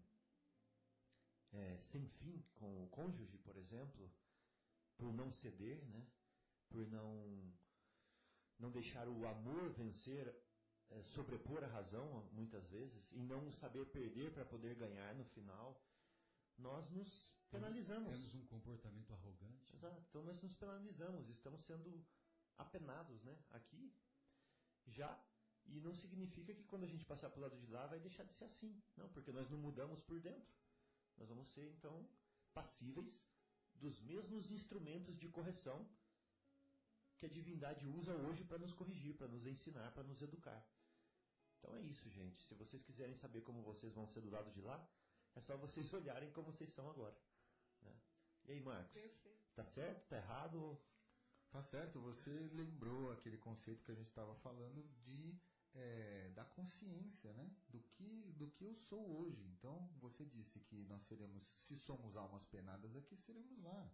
é, sem fim com o cônjuge, por exemplo, por não ceder, né? por não, não deixar o amor vencer, é, sobrepor a razão, muitas vezes, e não saber perder para poder ganhar no final, nós nos penalizamos. Temos um comportamento arrogante. Exato, então nós nos penalizamos, estamos sendo apenados, né? Aqui já e não significa que quando a gente passar para o lado de lá vai deixar de ser assim, não, porque nós não mudamos por dentro. Nós vamos ser então passíveis dos mesmos instrumentos de correção que a divindade usa hoje para nos corrigir, para nos ensinar, para nos educar. Então é isso, gente. Se vocês quiserem saber como vocês vão ser do lado de lá, é só vocês olharem como vocês são agora. Né? E aí, Marcos? Perfeito. Tá certo? Tá errado? Tá certo, você lembrou aquele conceito que a gente estava falando de é, da consciência, né? Do que, do que eu sou hoje. Então, você disse que nós seremos, se somos almas penadas aqui, seremos lá.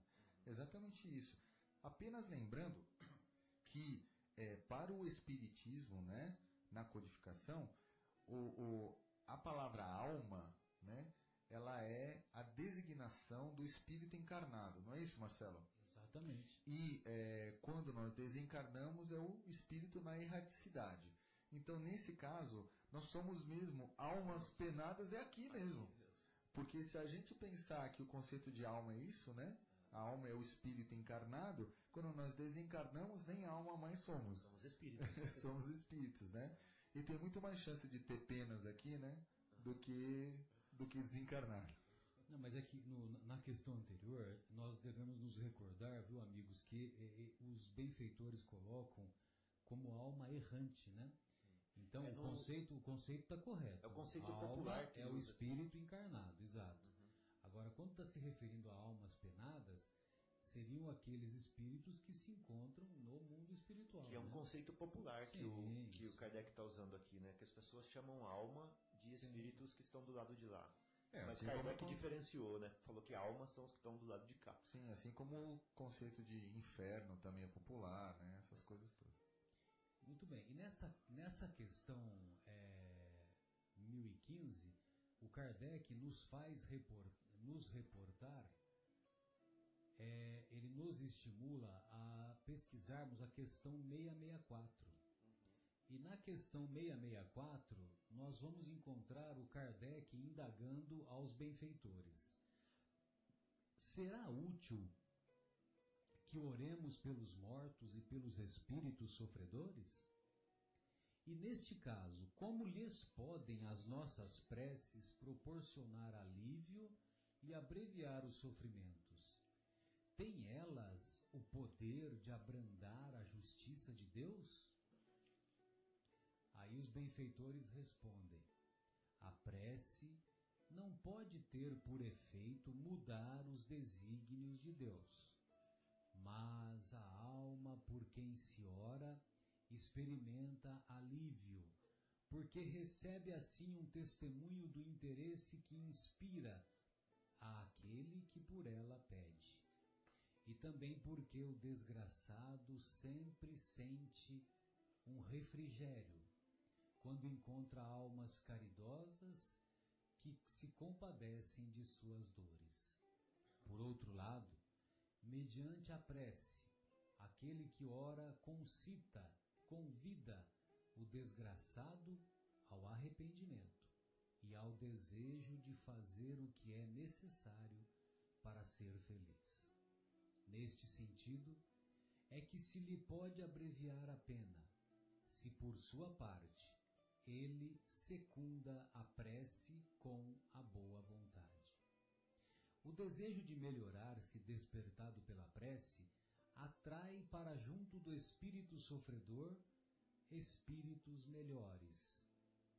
Exatamente isso. Apenas lembrando que é, para o espiritismo, né, na codificação, o, o, a palavra alma, né, ela é a designação do espírito encarnado, não é isso, Marcelo? Exatamente. E é, quando nós desencarnamos é o espírito na erraticidade. Então, nesse caso, nós somos mesmo almas penadas é aqui mesmo. Porque se a gente pensar que o conceito de alma é isso, né? A alma é o espírito encarnado, quando nós desencarnamos, nem alma mais somos. Somos espíritos. somos espíritos, né? E tem muito mais chance de ter penas aqui, né? Do que, do que desencarnar. Não, mas é que no, na questão anterior, nós devemos nos recordar, viu, amigos, que os benfeitores colocam como alma errante, né? Então, é no, o conceito o conceito está correto. É o conceito a popular alma é o espírito encarnado, exato. Uhum. Agora, quando está se referindo a almas penadas, seriam aqueles espíritos que se encontram no mundo espiritual. Que é um né? conceito popular Sim, que, o, que o Kardec está usando aqui, né? Que as pessoas chamam alma de espíritos Sim. que estão do lado de lá. É, Mas assim Kardec como... diferenciou, né? Falou que almas são os que estão do lado de cá. Sim, assim como o conceito de inferno também é popular, né? Essas coisas todas. Muito bem. E nessa, nessa questão é, 1015, o Kardec nos faz report, nos reportar, é, ele nos estimula a pesquisarmos a questão 664. E na questão 664, nós vamos encontrar o Kardec indagando aos benfeitores. Será útil que oremos pelos mortos e pelos espíritos sofredores? E neste caso, como lhes podem as nossas preces proporcionar alívio e abreviar os sofrimentos? Têm elas o poder de abrandar a justiça de Deus? Aí os benfeitores respondem: a prece não pode ter por efeito mudar os desígnios de Deus mas a alma por quem se ora experimenta alívio, porque recebe assim um testemunho do interesse que inspira àquele que por ela pede. E também porque o desgraçado sempre sente um refrigério quando encontra almas caridosas que se compadecem de suas dores. Por outro lado, mediante a prece, aquele que ora concita, convida o desgraçado ao arrependimento e ao desejo de fazer o que é necessário para ser feliz. Neste sentido, é que se lhe pode abreviar a pena, se por sua parte ele secunda a prece com a boa vontade. O desejo de melhorar-se despertado pela prece atrai para junto do espírito sofredor espíritos melhores,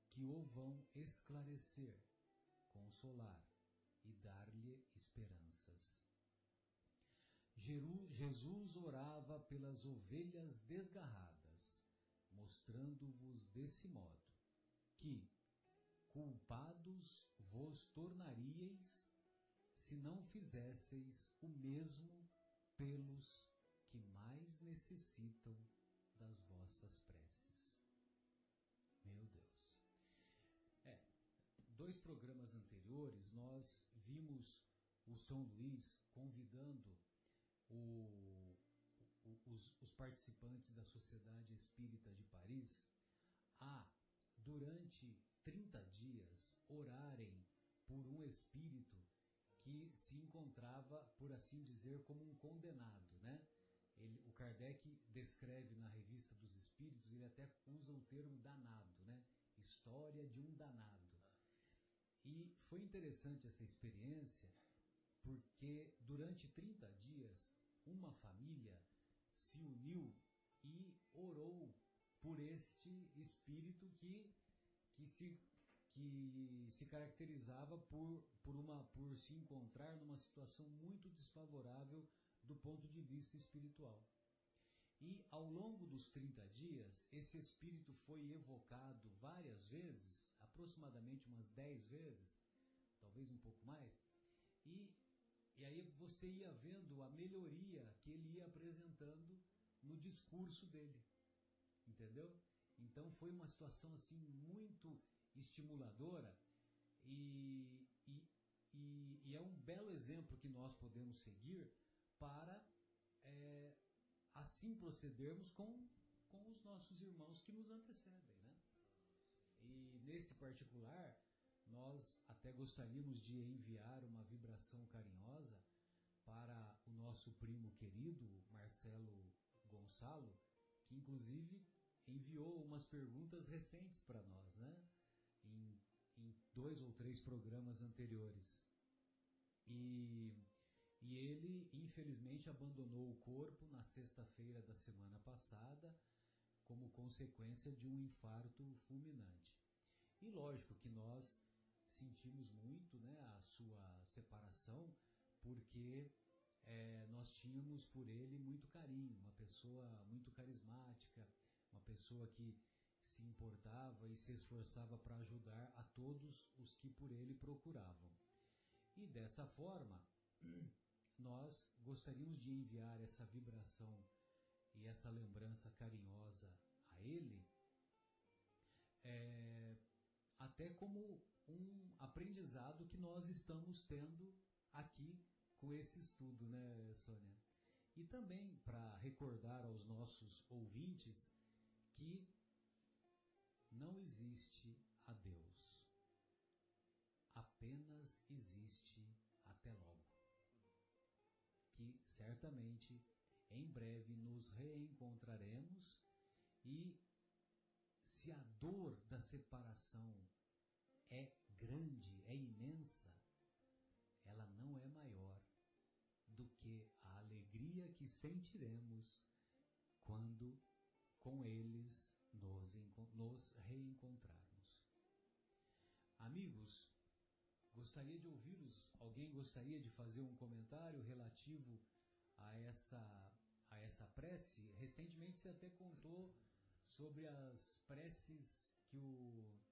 que o vão esclarecer, consolar e dar-lhe esperanças. Jesus orava pelas ovelhas desgarradas, mostrando-vos desse modo que, culpados vos tornaríeis se não fizesseis o mesmo pelos que mais necessitam das vossas preces. Meu Deus. É, dois programas anteriores nós vimos o São Luís convidando o, o, os, os participantes da Sociedade Espírita de Paris a, durante 30 dias, orarem por um espírito que se encontrava, por assim dizer, como um condenado, né? Ele, o Kardec descreve na Revista dos Espíritos, ele até usa o termo danado, né? História de um danado. E foi interessante essa experiência, porque durante 30 dias, uma família se uniu e orou por este espírito que, que se que se caracterizava por, por, uma, por se encontrar numa situação muito desfavorável do ponto de vista espiritual. E ao longo dos 30 dias, esse espírito foi evocado várias vezes, aproximadamente umas 10 vezes, talvez um pouco mais, e E aí você ia vendo a melhoria que ele ia apresentando no discurso dele. Entendeu? Então foi uma situação assim muito estimuladora e, e, e, e é um belo exemplo que nós podemos seguir para é, assim procedermos com, com os nossos irmãos que nos antecedem. Né? E nesse particular, nós até gostaríamos de enviar uma vibração carinhosa para o nosso primo querido, Marcelo Gonçalo, que inclusive enviou umas perguntas recentes para nós, né? Em, em, dois ou três programas anteriores. E, e ele, infelizmente, abandonou o corpo na sexta-feira da semana passada, como consequência de um infarto fulminante. E lógico que nós sentimos muito né, a sua separação, porque é, nós tínhamos por ele muito carinho, uma pessoa muito carismática, uma pessoa que se importava e se esforçava para ajudar a todos os que por ele procuravam. E dessa forma, nós gostaríamos de enviar essa vibração e essa lembrança carinhosa a ele, é, até como um aprendizado que nós estamos tendo aqui com esse estudo, né, Sônia? E também para recordar aos nossos ouvintes que não existe a Deus. Apenas existe até logo. Que certamente em breve nos reencontraremos e se a dor da separação é grande, é imensa, ela não é maior do que a alegria que sentiremos quando com eles nos, nos reencontrarmos. Amigos, gostaria de ouvi-los. Alguém gostaria de fazer um comentário relativo a essa, a essa prece? Recentemente você até contou sobre as preces que o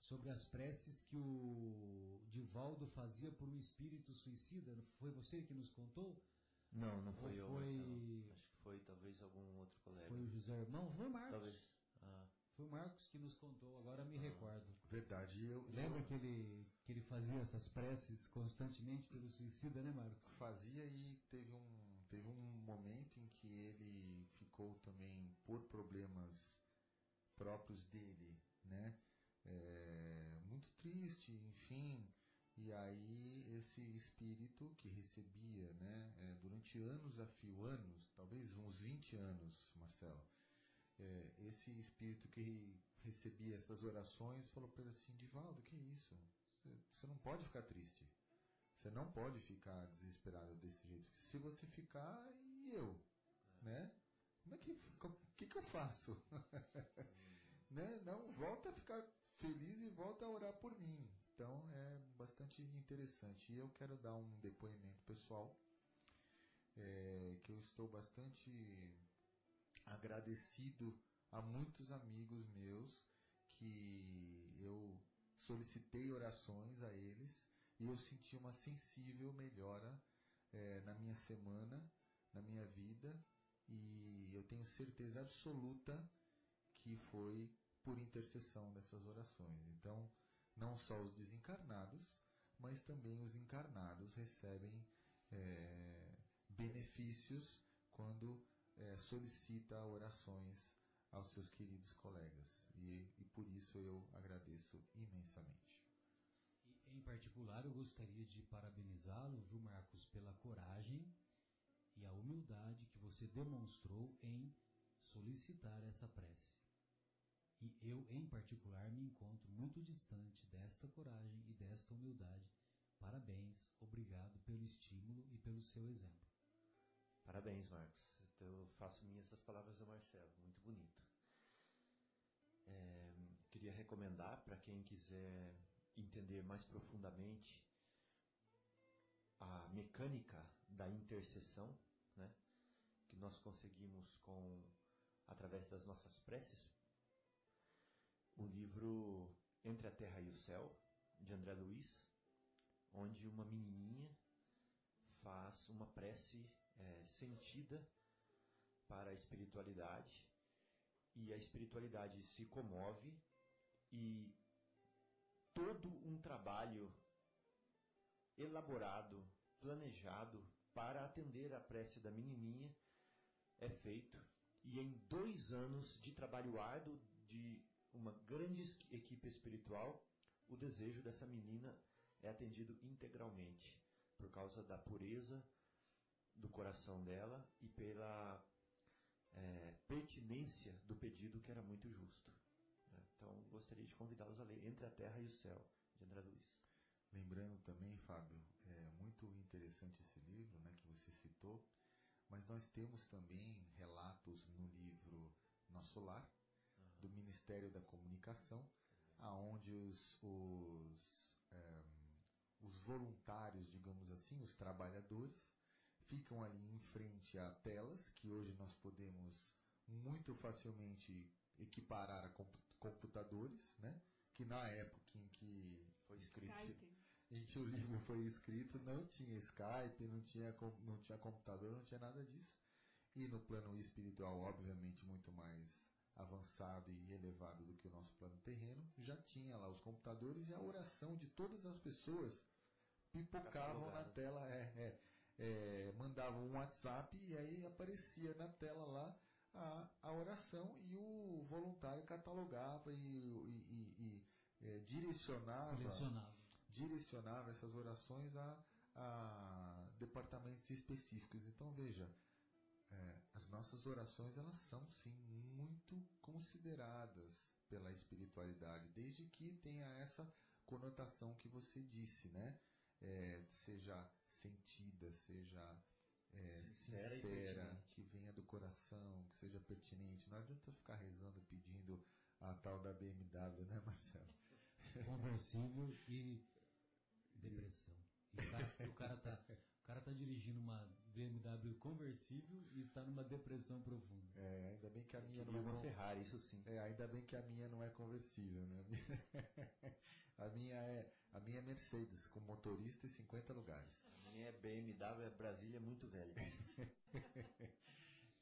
sobre as preces que o Divaldo fazia por um espírito suicida. Foi você que nos contou? Não, não foi Ou eu. foi- Marcelo. Acho que foi talvez algum outro colega. Foi o José. Não, foi o Marcos. Talvez. Ah, Foi o Marcos que nos contou, agora me Ah. recordo. Verdade, eu, Lembra eu que ele, que ele fazia essas preces constantemente pelo suicida, né, Marcos? fazia e teve um, teve um momento em que ele ficou também por problemas próprios dele, né? É, muito triste, enfim. E aí esse espírito que recebia, né, é, durante anos a fio, anos, talvez uns 20 anos, Marcelo, é, esse espírito que recebia essas orações falou para ele assim, Divaldo, que isso? Você- não pode ficar triste. Você não pode ficar desesperado desse jeito. Se você ficar, e eu? Né? Como é que, o que, que eu faço? né? Não, volta a ficar feliz e volta a orar por mim. Então é bastante interessante. E eu quero dar um depoimento pessoal é, que eu estou bastante agradecido a muitos amigos meus que eu solicitei orações a eles e eu senti uma sensível melhora eh, na minha semana, na minha vida e eu tenho certeza absoluta que foi por intercessão dessas orações. Então, não só os desencarnados, mas também os encarnados recebem eh, benefícios quando eh, solicita orações aos seus queridos colegas. E, e por isso eu agradeço imensamente. E, em particular, eu gostaria de parabenizá-lo, viu, Marcos, pela coragem e a humildade que você demonstrou em solicitar essa prece. E eu, em particular, me encontro muito distante desta coragem e desta humildade. Parabéns, obrigado pelo estímulo e pelo seu exemplo. Parabéns, Marcos. Eu faço minhas essas palavras do Marcelo, muito bonito. É, queria recomendar para quem quiser entender mais profundamente a mecânica da intercessão, né, que nós conseguimos com através das nossas preces, o livro Entre a Terra e o Céu de André Luiz, onde uma menininha faz uma prece é, sentida para a espiritualidade e a espiritualidade se comove e todo um trabalho elaborado, planejado para atender a prece da menininha é feito e em dois anos de trabalho árduo de uma grande equipe espiritual, o desejo dessa menina é atendido integralmente por causa da pureza do coração dela e pela é, pertinência do pedido que era muito justo. Né? Então, gostaria de convidá-los a ler Entre a Terra e o Céu, de André Luiz. Lembrando também, Fábio, é muito interessante esse livro né, que você citou, mas nós temos também relatos no livro Nosso Lar, do Ministério da Comunicação, aonde os, os, é, os voluntários, digamos assim, os trabalhadores, ficam ali em frente a telas, que hoje nós podemos muito facilmente equiparar a computadores, né? que na época em que foi escrito em que o livro foi escrito não tinha Skype, não tinha não tinha computador, não tinha nada disso. E no plano espiritual, obviamente, muito mais avançado e elevado do que o nosso plano terreno, já tinha lá os computadores e a oração de todas as pessoas pipocavam na tela, é, é, é, mandavam um WhatsApp e aí aparecia na tela lá a, a oração e o voluntário catalogava e, e, e, e é, direcionava, direcionava essas orações a, a departamentos específicos. Então veja, é, as nossas orações elas são sim muito consideradas pela espiritualidade, desde que tenha essa conotação que você disse, né? É, seja sentida, seja é, sincera, sincera que venha do coração, que seja pertinente. Não adianta ficar rezando pedindo a tal da BMW, né, Marcelo? Conversível e depressão. E o cara, o cara tá, cara tá dirigindo uma BMW conversível e está numa depressão profunda. É, ainda bem que a minha não é uma Ferrari, isso sim. É, ainda bem que a minha não é conversível, né? A minha é a minha é Mercedes com motorista e 50 lugares. A minha é BMW, é Brasília muito velha.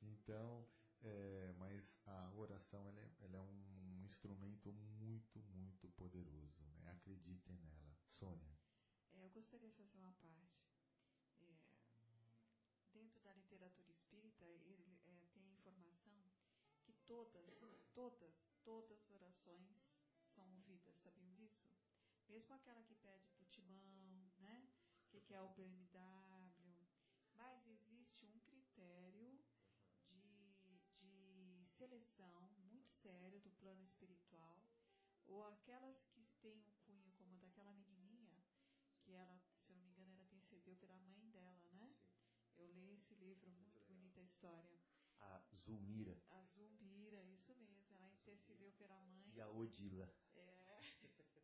então, é, mas a oração ela é, ela é, um instrumento muito, muito poderoso. Né? Acreditem nela. Sônia. É, eu gostaria de fazer uma parte. Literatura espírita, ele é, tem informação que todas, todas, todas as orações são ouvidas. Sabiam disso? Mesmo aquela que pede pro timão, né? Que, que é o BMW. Mas existe um critério de, de seleção muito sério do plano espiritual, ou aquelas que têm o cunho como daquela menininha, que ela, se eu não me engano, ela intercedeu pela mãe dela, né? Sim. Eu li esse livro, muito, bonita a história. A Zulmira. A Zulmira, isso mesmo. Ela intercedeu pela mãe. E a Odila. É.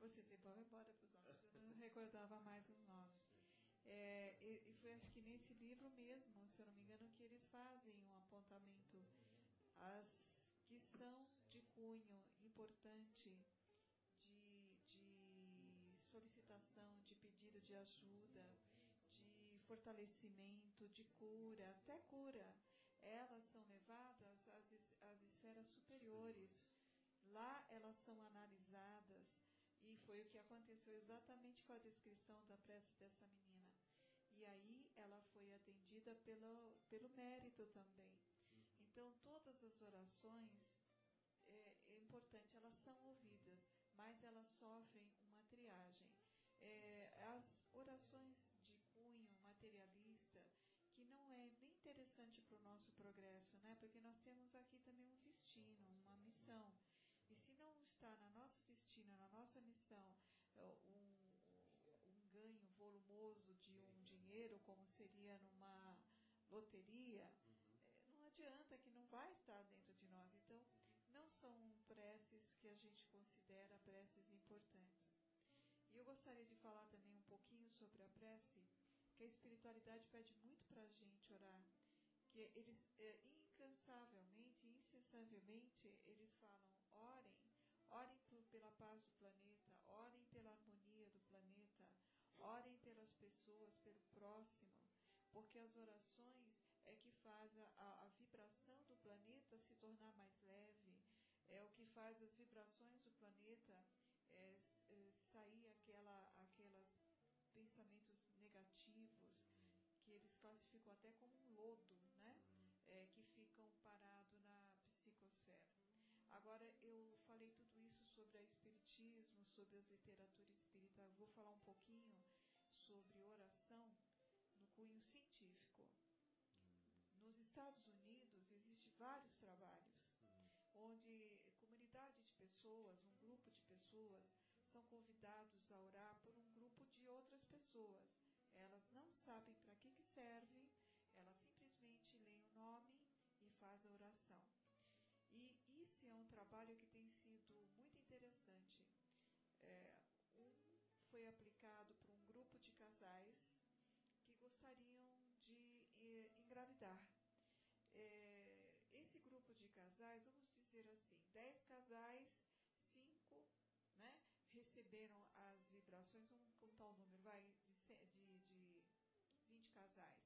Você tem boa memória para os nomes, eu não recordava mais os nomes. É, e, e, foi acho que nesse livro mesmo, se eu não me engano, que eles fazem um apontamento as que são de cunho importante de, de solicitação, de pedido de ajuda, fortalecimento, de cura, até cura. Elas são levadas às, às esferas superiores. Lá elas são analisadas e foi o que aconteceu exatamente com a descrição da prece dessa menina. E aí ela foi atendida pelo, pelo mérito também. Então, todas as orações, é, é importante, elas são ouvidas, mas elas sofrem uma triagem. É, as orações de cunho materialista, que não é nem interessante para o nosso progresso, né? Porque nós temos aqui também um destino, uma missão. E se não está no nosso destino, na nossa missão, é, um, um ganho volumoso de um dinheiro, como seria numa loteria, adianta, que não vai estar dentro de nós. Então, não são preces que a gente considera preces importantes. E eu gostaria de falar também um pouquinho sobre a prece, que a espiritualidade pede muito para a gente orar, eles é, incansavelmente, incessantemente, eles falam, orem, orem por, pela paz do planeta, orem pela harmonia do planeta, orem pelas pessoas, pelo próximo, porque as orações é que faz a, a vibração do planeta se tornar mais leve, é o que faz as vibrações do planeta é, é, sair aquela, aquelas pensamentos negativos que eles classificam até como um lodo, né? É, que ficam parados na psicosfera. Agora, eu falei tudo isso sobre a espiritismo, sobre as literaturas espirituais. Vou falar um pouquinho sobre oração no cunho científico. Nos Estados Unidos existem vários trabalhos onde comunidade de pessoas, um grupo de pessoas, são convidados a orar por um grupo de outras pessoas. Elas não sabem para que, que serve, é um trabalho que tem sido muito interessante. É, um foi aplicado para um grupo de casais que gostariam de eh, engravidar. É, esse grupo de casais, vamos dizer assim, 10 casais, 5 né, receberam as vibrações, vamos contar o número, vai, de, de, de 20 casais.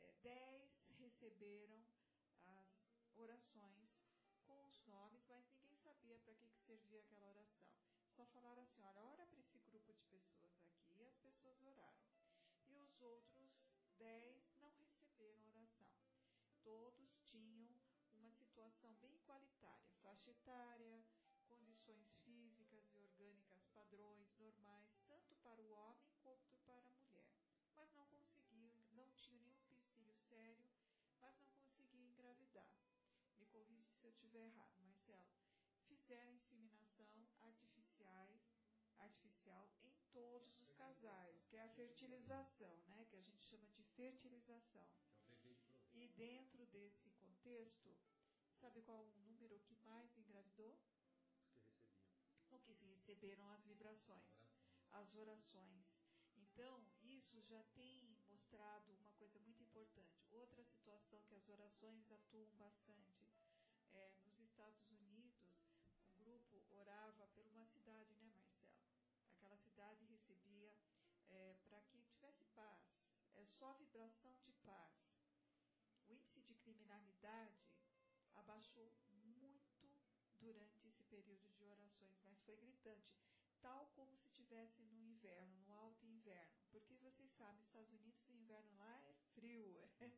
É, 10 receberam servia aquela oração. Só falaram assim, olha, ora para esse grupo de pessoas aqui, e as pessoas oraram. E os outros 10 não receberam oração. Todos tinham uma situação bem igualitária, faixa etária, condições físicas e orgânicas padrões normais, tanto para o homem quanto para a mulher. Mas não conseguiam, não tinham nenhum empecilho sério, mas não conseguiam engravidar. Me corrija se eu estiver errado, Marcelo. Fizeram todos os casais, que é a fertilização, né? Que a gente chama de fertilização. E dentro desse contexto, sabe qual o número que mais engravidou? Os que recebiam. O que receberam as vibrações, as orações. Então, isso já tem mostrado uma coisa muito importante. Outra situação que as orações atuam bastante. É, nos Estados Unidos, um grupo orava por uma cidade, né, Marcelo? Aquela cidade recebia é, para que tivesse paz. É só vibração de paz. O índice de criminalidade abaixou muito durante esse período de orações, mas foi gritante tal como se tivesse no inverno, no alto inverno. Porque vocês sabem, Estados Unidos, o inverno lá é frio, é,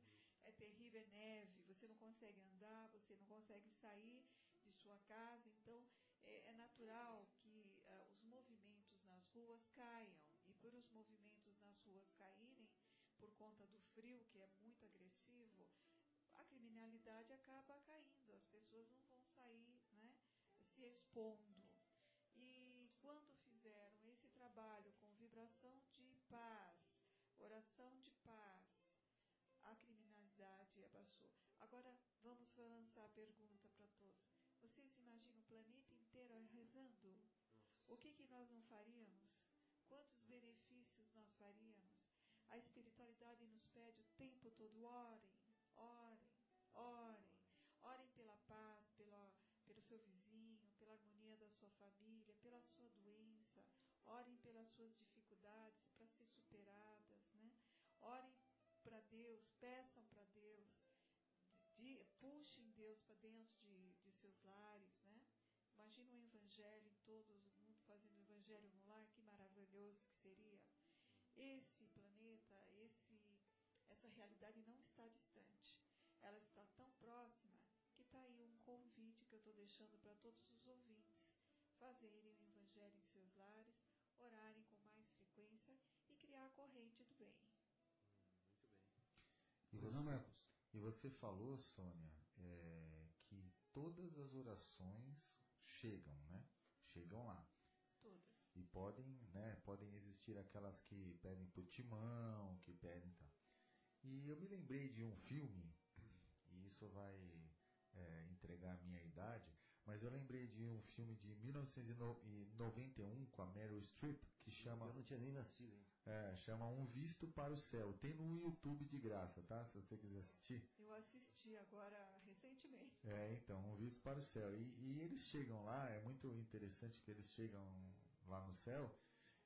é terrível, é neve, você não consegue andar, você não consegue sair de sua casa, então é, é natural que uh, os movimentos nas ruas caiam. E por os movimentos nas ruas caírem, por conta do frio, que é muito agressivo, a criminalidade acaba caindo, as pessoas não vão sair né, se expondo. E quando fizeram esse trabalho com vibração de paz, oração de paz, a criminalidade abaixou. Agora vamos lançar a pergunta para todos. Vocês imaginam o planeta inteiro rezando? O que, que nós não faríamos? Quantos benefícios nós faríamos? A espiritualidade nos pede o tempo todo: orem, orem, orem. Orem pela paz, pela pelo seu vizinho, pela harmonia da sua família, pela sua doença. Orem pelas suas dificuldades para ser superadas, né? Orem para Deus, peçam para Deus, de, puxem Deus para dentro de, de seus lares, né? Imagina o evangelho em todo o mundo fazendo o evangelho no lar, que maravilhoso que seria. Esse essa realidade não está distante. Ela está tão próxima que está aí um convite que eu estou deixando para todos os ouvintes fazerem o Evangelho em seus lares, orarem com mais frequência e criar a corrente do bem. Muito bem. E você, e você falou, Sônia, é, que todas as orações chegam, né? Chegam lá. Todas. E podem, né? Podem existir aquelas que pedem por timão, que pedem tal. E eu me lembrei de um filme, e isso vai é, entregar a minha idade, mas eu lembrei de um filme de 1991 com a Meryl Streep que chama. Eu não tinha nem nascido, hein? É, chama Um Visto para o Céu. Tem no YouTube de graça, tá? Se você quiser assistir. Eu assisti agora recentemente. É, então, Um Visto para o Céu. E, e eles chegam lá, é muito interessante que eles chegam lá no céu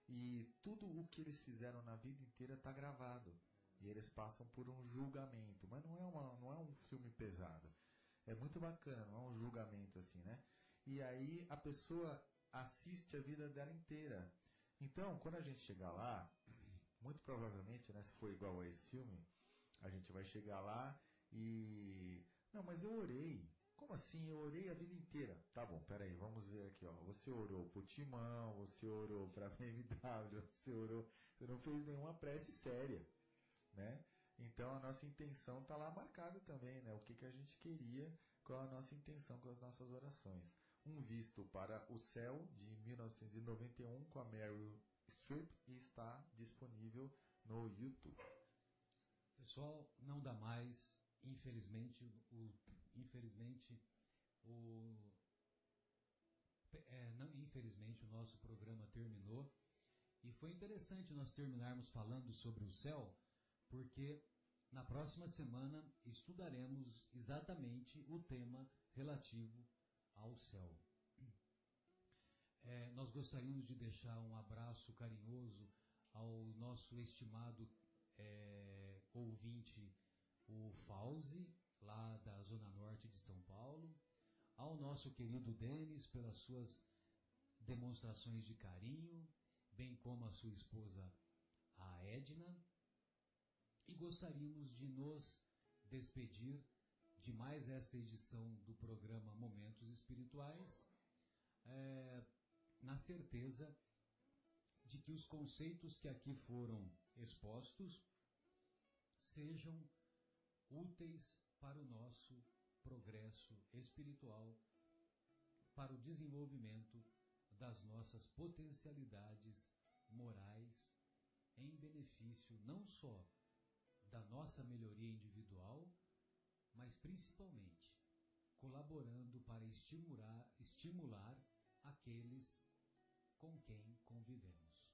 e tudo o que eles fizeram na vida inteira está gravado. E eles passam por um julgamento, mas não é, uma, não é um filme pesado. É muito bacana, não é um julgamento assim, né? E aí a pessoa assiste a vida dela inteira. Então, quando a gente chegar lá, muito provavelmente, né, se for igual a esse filme, a gente vai chegar lá e. Não, mas eu orei. Como assim? Eu orei a vida inteira. Tá bom, peraí, vamos ver aqui, ó. Você orou pro Timão, você orou pra BMW, você orou. Você não fez nenhuma prece séria, né? Então a nossa intenção tá lá marcada também, né? O que, que a gente queria, qual a nossa intenção com as nossas orações. Um visto para o céu de 1991 com a Meryl Streep e está disponível no YouTube. Pessoal, não dá mais, infelizmente, o, infelizmente, o, é, não, infelizmente o nosso programa terminou e foi interessante nós terminarmos falando sobre o céu, porque na próxima semana estudaremos exatamente o tema relativo ao céu. É, nós gostaríamos de deixar um abraço carinhoso ao nosso estimado é, ouvinte, o Fauzi, lá da Zona Norte de São Paulo, ao nosso querido Denis, pelas suas demonstrações de carinho, bem como a sua esposa, a Edna, e gostaríamos de nos despedir de mais esta edição do programa Momentos Espirituais, é, na certeza de que os conceitos que aqui foram expostos sejam úteis para o nosso progresso espiritual, para o desenvolvimento das nossas potencialidades morais em benefício não só da nossa melhoria individual, mas principalmente colaborando para estimular, estimular aqueles com quem convivemos.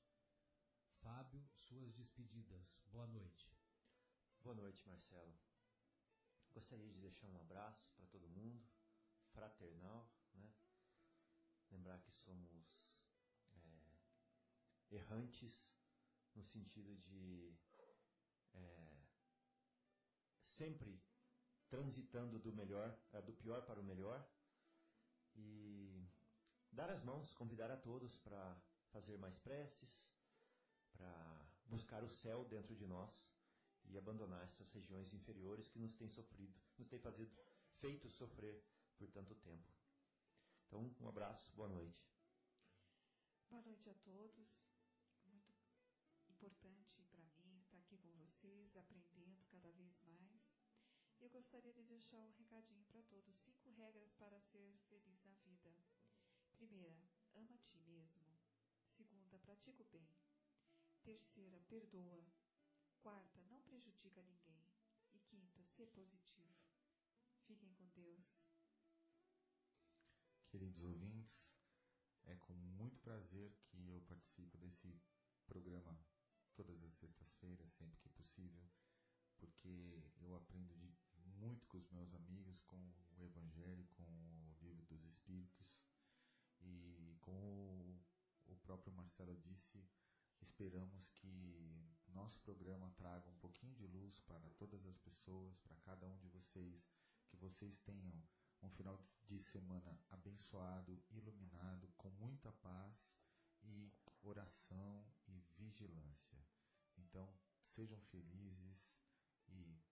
Fábio, suas despedidas. Boa noite. Boa noite, Marcelo. Gostaria de deixar um abraço para todo mundo, fraternal, né? Lembrar que somos é, errantes no sentido de é, sempre transitando do melhor, é, do pior para o melhor e dar as mãos, convidar a todos para fazer mais preces, para buscar o céu dentro de nós e abandonar essas regiões inferiores que nos têm sofrido, nos têm fazido, feito sofrer por tanto tempo. Então, um abraço, boa noite. Boa noite a todos. Muito importante gostaria de deixar um recadinho para todos: cinco regras para ser feliz na vida. Primeira, ama a ti mesmo. Segunda, pratica o bem. Terceira, perdoa. Quarta, não prejudica ninguém. E quinta, ser positivo. Fiquem com Deus. Queridos ouvintes, é com muito prazer que eu participo desse programa todas as sextas-feiras, sempre que possível, porque eu aprendo de muito com os meus amigos, com o Evangelho, com o Livro dos Espíritos e como o próprio Marcelo disse, esperamos que nosso programa traga um pouquinho de luz para todas as pessoas, para cada um de vocês, que vocês tenham um final de semana abençoado, iluminado, com muita paz e oração e vigilância. Então, sejam felizes e